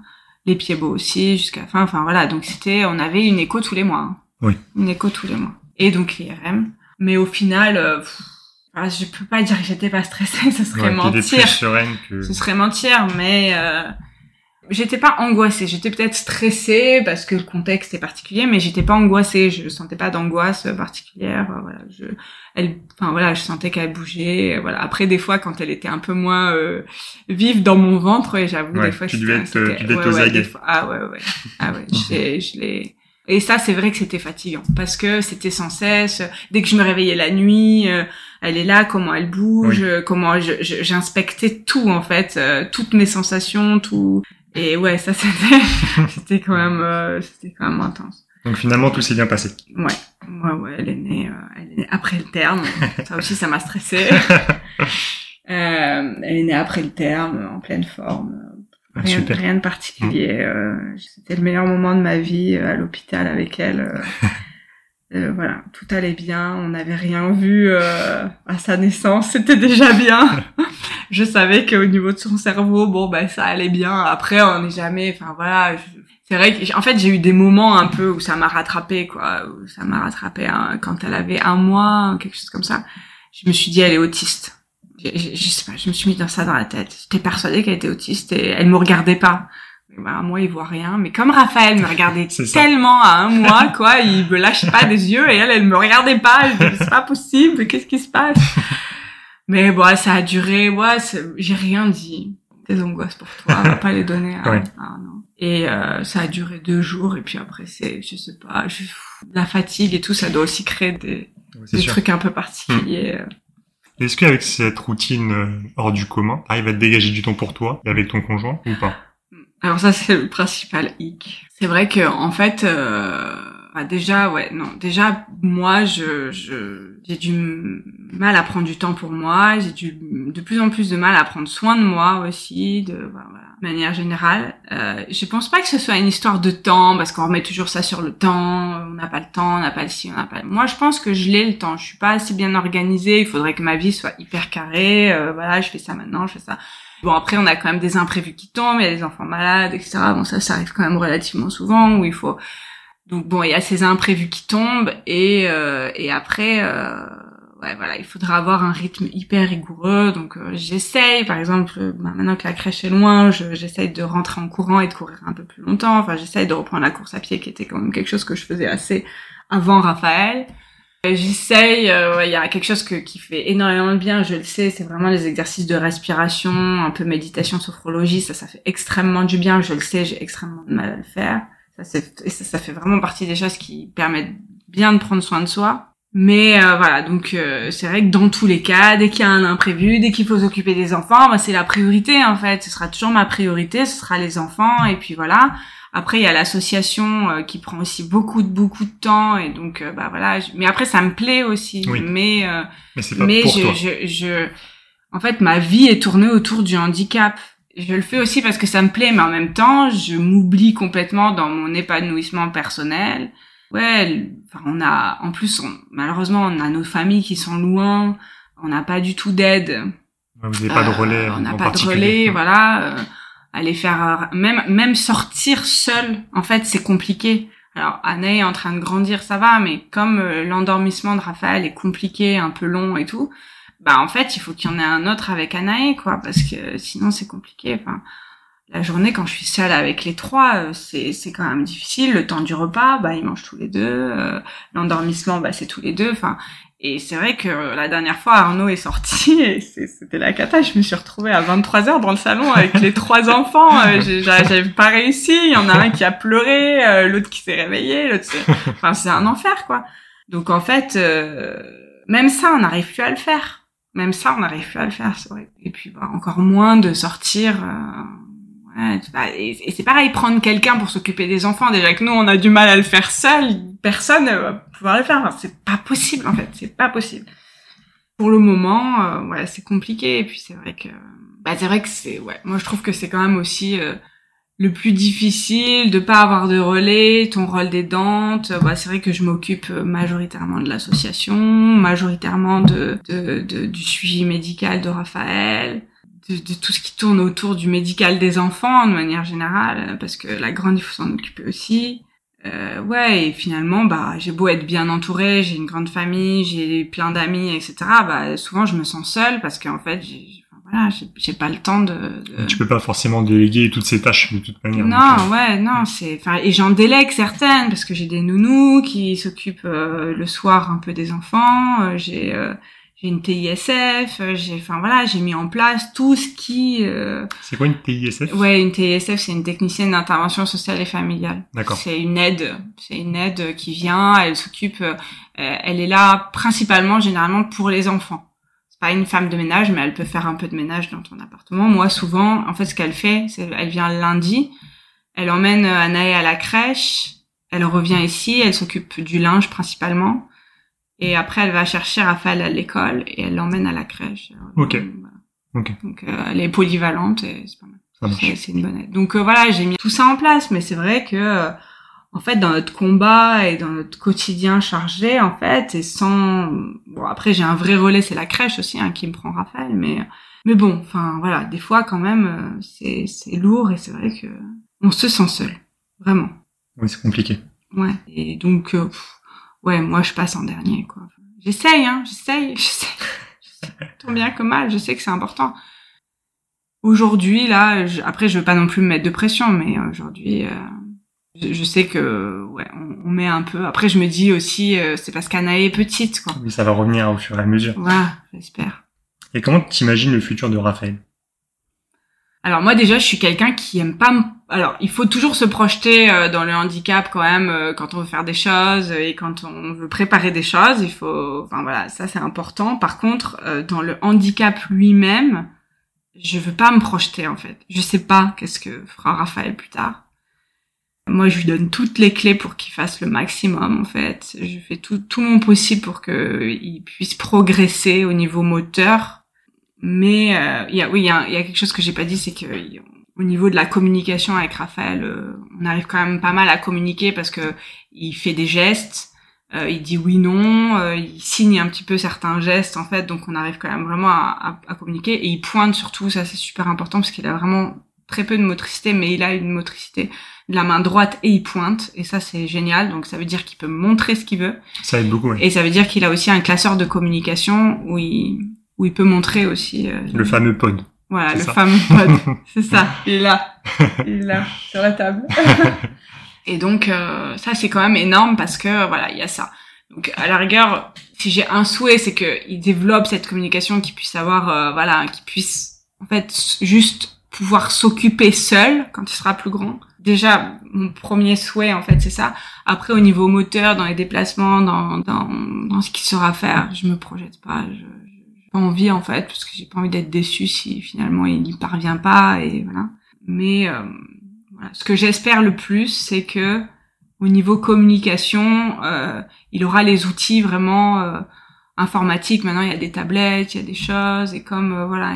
Les pieds beaux aussi, jusqu'à la fin. Enfin, voilà. Donc, c'était, on avait une écho tous les mois. hein. Oui. Une écho tous les mois. Et donc, l'IRM. Mais au final, euh, pff, ah, je peux pas dire que j'étais pas stressée, ce serait Ouais, mentir. plus sereine que. Ce serait mentir, mais euh, j'étais pas angoissée. J'étais peut-être stressée parce que le contexte est particulier, mais j'étais pas angoissée. Je sentais pas d'angoisse particulière. Euh, Voilà, je, elle, enfin voilà, je sentais qu'elle bougeait. euh, Voilà. Après, des fois, quand elle était un peu moins euh, vive dans mon ventre, et j'avoue, Ouais, des fois, tu devais être, tu devais ouais, ouais, des fois- Ah ouais, ouais, ah ouais. je l'ai- je l'ai. Et ça, c'est vrai que c'était fatigant parce que c'était sans cesse. Dès que je me réveillais la nuit, euh, elle est là, comment elle bouge, euh, comment j'inspectais tout en fait, euh, toutes mes sensations, tout. Et ouais, ça c'était, c'était quand même, euh, c'était quand même intense. Donc finalement, tout s'est bien passé. Ouais, ouais, ouais, elle est née, euh, elle est née après le terme. ça aussi, ça m'a stressé. Euh, elle est née après le terme, en pleine forme. Ah, Rien, de particulier. euh, C'était le meilleur moment de ma vie euh, à l'hôpital avec elle. Euh. Voilà, tout allait bien. On n'avait rien vu euh, à sa naissance. C'était déjà bien. je savais qu'au niveau de son cerveau, bon, ben ça allait bien. Après, on n'est jamais. Enfin voilà. C'est vrai que, en fait, j'ai eu des moments un peu où ça m'a rattrapé, quoi. Où ça m'a rattrapé hein, quand elle avait un mois, quelque chose comme ça. Je me suis dit, elle est autiste. Je sais pas, je me suis mis dans ça dans la tête. J'étais persuadée qu'elle était autiste et elle me regardait pas. Bah, moi, il voit rien. Mais comme Raphaël me regardait tellement à un mois, quoi, il me lâche pas des yeux et elle, elle me regardait pas. Je dis, c'est pas possible. Qu'est-ce qui se passe? Mais bon, ça a duré. Ouais, j'ai rien dit. Des angoisses pour toi, on va pas les donner. À, Ouais. à- non. Et euh, ça a duré deux jours et puis après c'est, je sais pas, je- la fatigue et tout, ça doit aussi créer des, Ouais, des sûr. trucs un peu particuliers. euh. Est-ce qu'avec cette routine euh, hors du commun, t'arrives à te dégager du temps pour toi et avec ton conjoint ou pas? Alors ça c'est le principal hic. C'est vrai que en fait, euh, bah, déjà ouais non déjà moi je je j'ai du mal à prendre du temps pour moi. J'ai du de plus en plus de mal à prendre soin de moi aussi de voilà, voilà. manière générale. Euh, je pense pas que ce soit une histoire de temps parce qu'on remet toujours ça sur le temps. On n'a pas le temps, on n'a pas le ci, on n'a pas. le- Moi je pense que je l'ai le temps. Je suis pas assez bien organisée. Il faudrait que ma vie soit hyper carrée. Euh, voilà je fais ça maintenant, je fais ça. Bon après on a quand même des imprévus qui tombent, il y a des enfants malades, etc. Bon ça ça arrive quand même relativement souvent où il faut donc bon il y a ces imprévus qui tombent et euh, et après euh, ouais voilà il faudra avoir un rythme hyper rigoureux. Donc euh, j'essaye par exemple bah, maintenant que la crèche est loin je- j'essaye de rentrer en courant et de courir un peu plus longtemps. Enfin j'essaye de reprendre la course à pied qui était quand même quelque chose que je faisais assez avant Raphaël J'essaye, euh, il y a quelque chose que, qui fait énormément de bien, je le sais, c'est vraiment les exercices de respiration, un peu méditation, sophrologie, ça, ça fait extrêmement du bien, je le sais, j'ai extrêmement de mal à le faire. Ça, c'est, ça fait vraiment partie des choses qui permettent bien de prendre soin de soi. Mais euh, voilà, donc euh, c'est vrai que dans tous les cas, dès qu'il y a un imprévu, dès qu'il faut s'occuper des enfants, bah, c'est la priorité en fait. Ce sera toujours ma priorité, ce sera les enfants, et puis voilà. Après, il y a l'association euh, qui prend aussi beaucoup de beaucoup de temps, et donc euh, bah voilà. je- Mais après, ça me plaît aussi. Oui. Mais euh, Mais pas mais pour je, toi. je, je, en fait, ma vie est tournée autour du handicap. Je le fais aussi parce que ça me plaît, mais en même temps, je m'oublie complètement dans mon épanouissement personnel. Ouais, enfin, on a, en plus, on- malheureusement, on a nos familles qui sont loin. On n'a pas du tout d'aide. Vous n'avez pas de relais. on n'a pas de relais, voilà. Aller faire même même sortir seul, en fait, c'est compliqué. Alors Anna est en train de grandir, ça va, mais comme l'endormissement de Raphaël est compliqué, un peu long et tout, bah en fait il faut qu'il y en ait un autre avec Anaë quoi parce que sinon c'est compliqué enfin. La journée quand je suis seule avec les trois euh, c'est c'est quand même difficile. Le temps du repas bah ils mangent tous les deux euh, l'endormissement bah c'est tous les deux enfin et c'est vrai que la dernière fois Arnaud est sorti et c'était la cata je me suis retrouvée à 23 heures dans le salon avec les trois enfants euh, j'avais pas réussi il y en a un qui a pleuré l'autre qui s'est réveillé l'autre enfin c'est un enfer quoi donc en fait même ça on n'arrive plus à le faire même ça, on n'arrive plus à le faire, c'est vrai. Et puis, bah, encore moins de sortir. Euh, et, c'est pareil, prendre quelqu'un pour s'occuper des enfants. Déjà que nous, on a du mal à le faire seul. Personne ne va pouvoir le faire. c'est pas possible, en fait. C'est pas possible. Pour le moment, euh, c'est compliqué. Et puis, c'est vrai que, bah, c'est vrai que c'est, ouais. Moi, je trouve que c'est quand même aussi euh, le plus difficile de pas avoir de relais, ton rôle d'aidante. Bah, c'est vrai que je m'occupe majoritairement de l'association, majoritairement de, de, du suivi médical de Raphaël, de, de, tout ce qui tourne autour du médical des enfants de manière générale, parce que la grande, il faut s'en occuper aussi. Euh, ouais, et finalement, bah, j'ai beau être bien entourée, j'ai une grande famille, j'ai plein d'amis, etc. Bah, souvent, je me sens seule parce qu'en fait, j'ai voilà, j'ai pas le temps de, de, Tu peux pas forcément déléguer toutes ces tâches de toute manière. Non, euh, ouais, non, c'est, enfin, et j'en délègue certaines parce que j'ai des nounous qui s'occupent euh, le soir un peu des enfants. Euh, j'ai, une TISF. J'ai, enfin voilà, j'ai mis en place tout ce qui. c'est quoi une TISF Ouais, une TISF, c'est une technicienne d'intervention sociale et familiale. D'accord. C'est une aide, c'est une aide qui vient. Elle s'occupe, elle est là principalement, généralement pour les enfants pas une femme de ménage, mais elle peut faire un peu de ménage dans ton appartement. Moi, souvent, en fait, ce qu'elle fait, c'est elle vient lundi, elle emmène Anaë à la crèche, elle revient ici, elle s'occupe du linge principalement, et après, elle va chercher Raphaël à l'école et elle l'emmène à la crèche. Ok. Ok. Donc, euh, elle est polyvalente et c'est pas mal. C'est une bonne aide. Donc euh, voilà, j'ai mis tout ça en place, mais c'est vrai que euh, en fait dans notre combat et dans notre quotidien chargé en fait et sans bon après j'ai un vrai relais c'est la crèche aussi hein, qui me prend Raphaël mais mais bon enfin voilà des fois quand même euh, c'est c'est lourd et c'est vrai que on se sent seul vraiment oui c'est compliqué ouais et donc euh, ouais moi je passe en dernier quoi j'essaye hein j'essaye j'essaye tant bien que mal je sais que c'est important aujourd'hui là après je veux pas non plus me mettre de pression mais aujourd'hui euh, je, sais que ouais, on, met un peu. Après, je me dis aussi, euh, c'est parce qu'Anaë est petite, quoi. Oui, ça va revenir au fur et à mesure. Voilà, j'espère. Et comment t'imagines le futur de Raphaël? Alors moi déjà, je suis quelqu'un qui aime pas. Alors, il faut toujours se projeter euh, dans le handicap quand même euh, quand on veut faire des choses et quand on veut préparer des choses. Il faut, enfin voilà, ça c'est important. Par contre, dans le handicap lui-même, je veux pas me projeter en fait. Je sais pas qu'est-ce que fera Raphaël plus tard. Moi, je lui donne toutes les clés pour qu'il fasse le maximum, en fait. Je fais tout, tout mon possible pour qu'il puisse progresser au niveau moteur. Mais euh, il y a, oui, il y a, y a, quelque chose que j'ai pas dit, c'est que au niveau de la communication avec Raphaël, euh, on arrive quand même pas mal à communiquer parce que il fait des gestes, euh, il dit oui non, euh, il signe un petit peu certains gestes en fait, donc on arrive quand même vraiment à, à, à communiquer. Et il pointe surtout, ça c'est super important parce qu'il a vraiment très peu de motricité, mais il a une motricité de la main droite et il pointe. Et ça c'est génial. Donc ça veut dire qu'il peut montrer ce qu'il veut. Ça aide beaucoup et ça veut dire qu'il a aussi un classeur de communication où il où il peut montrer aussi euh, le fameux pod voilà le fameux pod. C'est ça. Il est là. Il est là sur la table. Et donc euh, ça c'est quand même énorme parce que voilà il y a ça. Donc à la rigueur si j'ai un souhait c'est que il développe cette communication qu'il puisse avoir euh, voilà qu'il puisse en fait juste pouvoir s'occuper seul quand il sera plus grand. Déjà mon premier souhait en fait c'est ça. Après au niveau moteur dans les déplacements dans dans, dans ce qui sera faire je me projette pas je pas envie en fait parce que j'ai pas envie d'être déçu si finalement il n'y parvient pas et voilà mais euh, voilà. ce que j'espère le plus c'est que au niveau communication euh, il aura les outils vraiment euh, informatiques maintenant il y a des tablettes il y a des choses et comme euh, voilà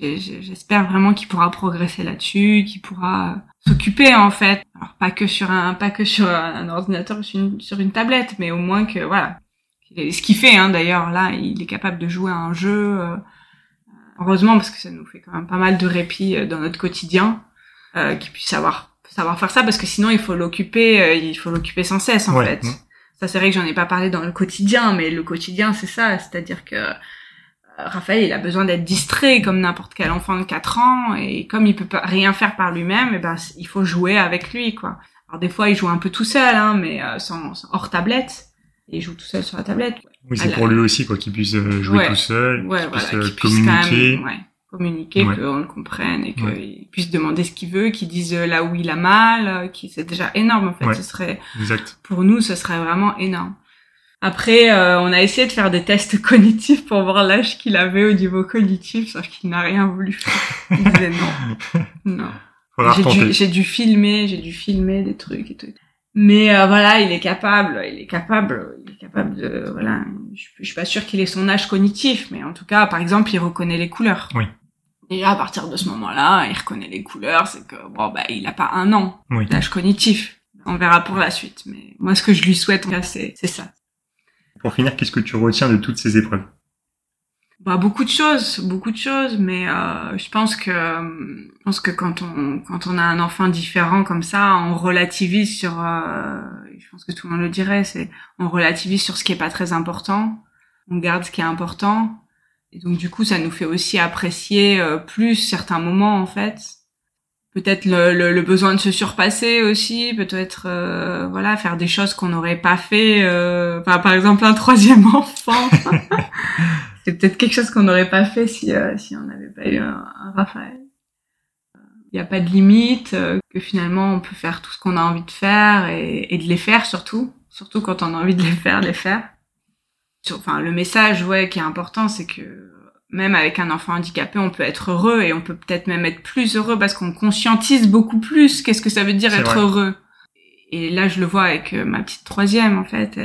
j'espère vraiment qu'il pourra progresser là-dessus qu'il pourra s'occuper en fait. Alors pas que sur un pas que sur un ordinateur sur une, sur une tablette, mais au moins que voilà. Ce qu'il fait hein, d'ailleurs là, il est capable de jouer à un jeu. Euh, heureusement parce que ça nous fait quand même pas mal de répit dans notre quotidien, euh, qu'il puisse savoir savoir faire ça parce que sinon il faut l'occuper, il faut l'occuper sans cesse en fait. Ça c'est vrai que j'en ai pas parlé dans le quotidien, mais le quotidien c'est ça, c'est-à-dire que Raphaël, il a besoin d'être distrait comme n'importe quel enfant de 4 ans et comme il peut pas rien faire par lui-même, et eh ben il faut jouer avec lui quoi. Alors des fois il joue un peu tout seul hein, mais euh, sans, hors tablette. Et il joue tout seul sur la tablette. Oui, c'est pour lui aussi quoi qu'il puisse euh, jouer tout seul, qu'il puisse euh, communiquer. ouais, communiquer, qu'on le comprenne et qu'il puisse demander ce qu'il veut, qu'il dise là où il a mal, qui c'est déjà énorme en fait. Ce serait exact. pour nous, ce serait vraiment énorme. Après, euh, on a essayé de faire des tests cognitifs pour voir l'âge qu'il avait au niveau cognitif, sauf qu'il n'a rien voulu faire. Il disait non. Non. J'ai dû, dû filmer, j'ai dû filmer des trucs et tout. Mais euh, voilà, il est capable, il est capable, il est capable de voilà. Je, je suis pas sûre qu'il ait son âge cognitif, mais en tout cas, par exemple, il reconnaît les couleurs. Oui. Déjà à partir de ce moment-là, il reconnaît les couleurs, c'est que bon bah il a pas un an oui. d'âge cognitif. On verra pour la suite, mais moi ce que je lui souhaite en cas c'est c'est ça. Pour finir, qu'est-ce que tu retiens de toutes ces épreuves? Bah, beaucoup de choses, beaucoup de choses, mais euh, je pense que je pense que quand on quand on a un enfant différent comme ça, on relativise sur, euh, je pense que tout le monde le dirait, c'est on relativise sur ce qui est pas très important, on garde ce qui est important, et donc du coup ça nous fait aussi apprécier euh, plus certains moments en fait peut-être le, le, besoin de se surpasser aussi, peut-être euh, voilà faire des choses qu'on n'aurait pas fait. Euh, par exemple un troisième enfant, c'est peut-être quelque chose qu'on n'aurait pas fait si euh, si on n'avait pas eu un, Raphaël. Il n'y a pas de limite, euh, que finalement on peut faire tout ce qu'on a envie de faire et, et, de les faire surtout, surtout quand on a envie de les faire, de les faire. Enfin le message ouais qui est important c'est que même avec un enfant handicapé, on peut être heureux et on peut peut-être même être plus heureux parce qu'on conscientise beaucoup plus qu'est-ce que ça veut dire être heureux. Et là, je le vois avec euh, ma petite troisième, en fait.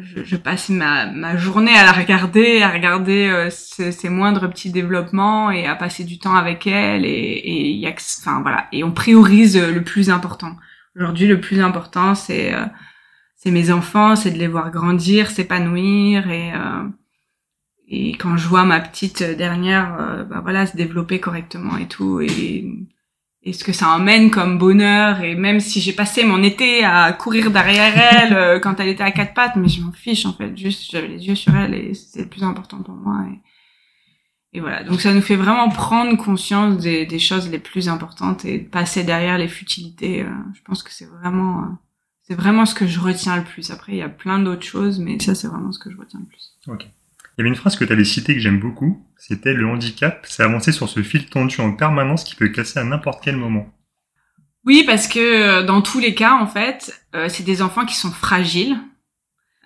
Je, je passe ma, ma journée à la regarder, à regarder euh, ses, moindres petits développements et à passer du temps avec elle. Et, et, y a, enfin, voilà. et on priorise le plus important. Aujourd'hui, le plus important, c'est euh, mes enfants, c'est de les voir grandir, s'épanouir et et quand je vois ma petite dernière euh, bah voilà se développer correctement et tout et et ce que ça emmène comme bonheur. Et même si j'ai passé mon été à courir derrière elle euh, quand elle était à quatre pattes mais je m'en fiche en fait. Juste j'avais les yeux sur elle et c'était le plus important pour moi. Et, et voilà. Donc ça nous fait vraiment prendre conscience des, des choses les plus importantes et passer derrière les futilités euh, je pense que c'est vraiment c'est vraiment ce que je retiens le plus. Après il y a plein d'autres choses mais ça c'est vraiment ce que je retiens le plus. Ok il y avait une phrase que tu avais citée que j'aime beaucoup, c'était le handicap, c'est avancer sur ce fil tendu en permanence qui peut casser à n'importe quel moment. Oui, parce que euh, dans tous les cas, en fait, euh, c'est des enfants qui sont fragiles.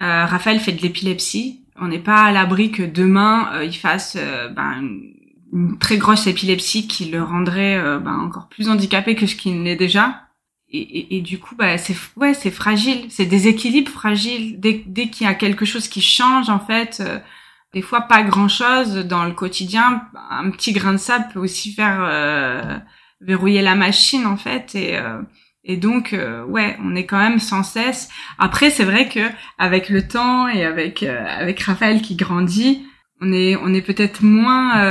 Euh, Raphaël fait de l'épilepsie. On n'est pas à l'abri que demain il fasse ben, une, très grosse épilepsie qui le rendrait ben, encore plus handicapé que ce qu'il n'est déjà. Et, et, du coup, bah, c'est ouais, c'est fragile, c'est des équilibres fragiles. Dès, dès qu'il y a quelque chose qui change, en fait, des fois pas grand chose dans le quotidien. Un petit grain de sable peut aussi faire euh, verrouiller la machine en fait. Et euh, et donc euh, ouais on est quand même sans cesse. Après c'est vrai que avec le temps et avec avec Raphaël qui grandit on est on est peut-être moins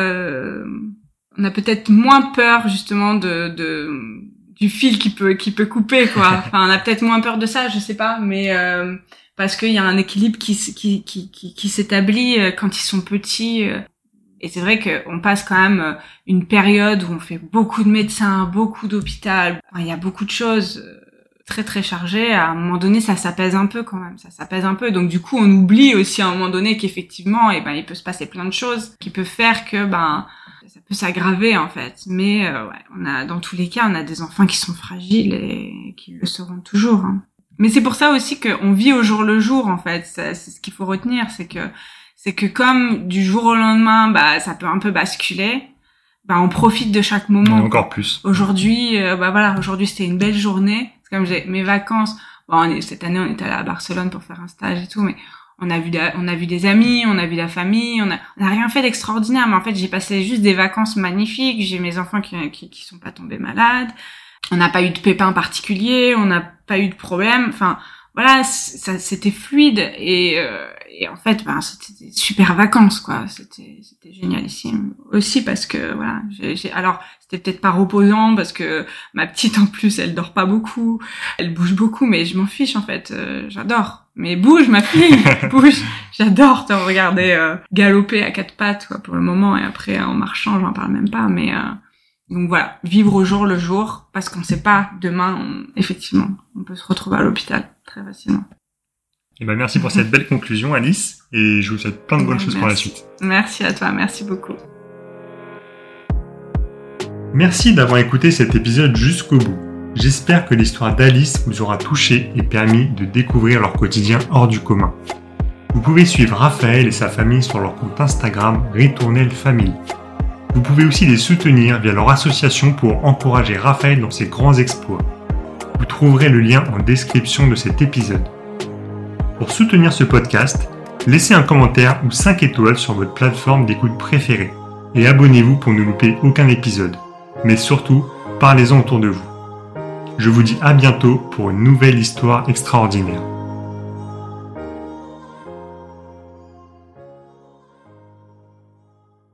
on a peut-être moins peur justement de, de du fil qui peut qui peut couper quoi. Enfin on a peut-être moins peur de ça je sais pas. Mais parce qu'il y a un équilibre qui, qui, qui, s'établit euh, quand ils sont petits. Euh. Et c'est vrai qu'on passe quand même euh, une période où on fait beaucoup de médecins, beaucoup d'hôpital. il y a beaucoup de choses très très chargées. À un moment donné, ça s'apaise un peu quand même. Ça s'apaise un peu. Donc du coup, on oublie aussi à un moment donné qu'effectivement, eh ben, il peut se passer plein de choses qui peuvent faire que ben ça peut s'aggraver en fait. Mais ouais, on a dans tous les cas, on a des enfants qui sont fragiles et qui le seront toujours. Hein. Mais c'est pour ça aussi qu'on vit au jour le jour, en fait. C'est ce qu'il faut retenir, c'est que c'est que comme du jour au lendemain, bah ça peut un peu basculer. Bah on profite de chaque moment. encore plus. Aujourd'hui, euh, bah voilà, aujourd'hui c'était une belle journée. Comme j'ai mes vacances. Bon, cette année on est allé à Barcelone pour faire un stage et tout, mais on a vu on a vu des amis, on a vu la famille, on a on a rien fait d'extraordinaire, mais en fait j'ai passé juste des vacances magnifiques. J'ai mes enfants qui, qui qui sont pas tombés malades on n'a pas eu de pépins particuliers, on n'a pas eu de problème. Enfin, voilà, ça c'était fluide et, euh, et en fait, ben c'était super vacances quoi. C'était c'était génialissime. Aussi parce que voilà, j'ai alors c'était peut-être pas reposant parce que ma petite en plus, elle dort pas beaucoup, elle bouge beaucoup, mais je m'en fiche en fait. Euh, j'adore. Mais bouge ma fille, bouge. J'adore te regarder euh, galoper à quatre pattes quoi pour le moment et après en marchant, j'en parle même pas. Mais donc voilà, vivre au jour le jour parce qu'on sait pas demain, effectivement, on peut se retrouver à l'hôpital très facilement. Et eh ben merci pour cette belle conclusion, Alice, et je vous souhaite plein de bonnes choses pour la suite. Merci à toi, merci beaucoup. Merci d'avoir écouté cet épisode jusqu'au bout. J'espère que l'histoire d'Alice vous aura touché et permis de découvrir leur quotidien hors du commun. Vous pouvez suivre Raphaël et sa famille sur leur compte Instagram Retournel Family. Vous pouvez aussi les soutenir via leur association pour encourager Raphaël dans ses grands exploits. Vous trouverez le lien en description de cet épisode. Pour soutenir ce podcast, laissez un commentaire ou 5 étoiles sur votre plateforme d'écoute préférée et abonnez-vous pour ne louper aucun épisode. Mais surtout, parlez-en autour de vous. Je vous dis à bientôt pour une nouvelle histoire extraordinaire.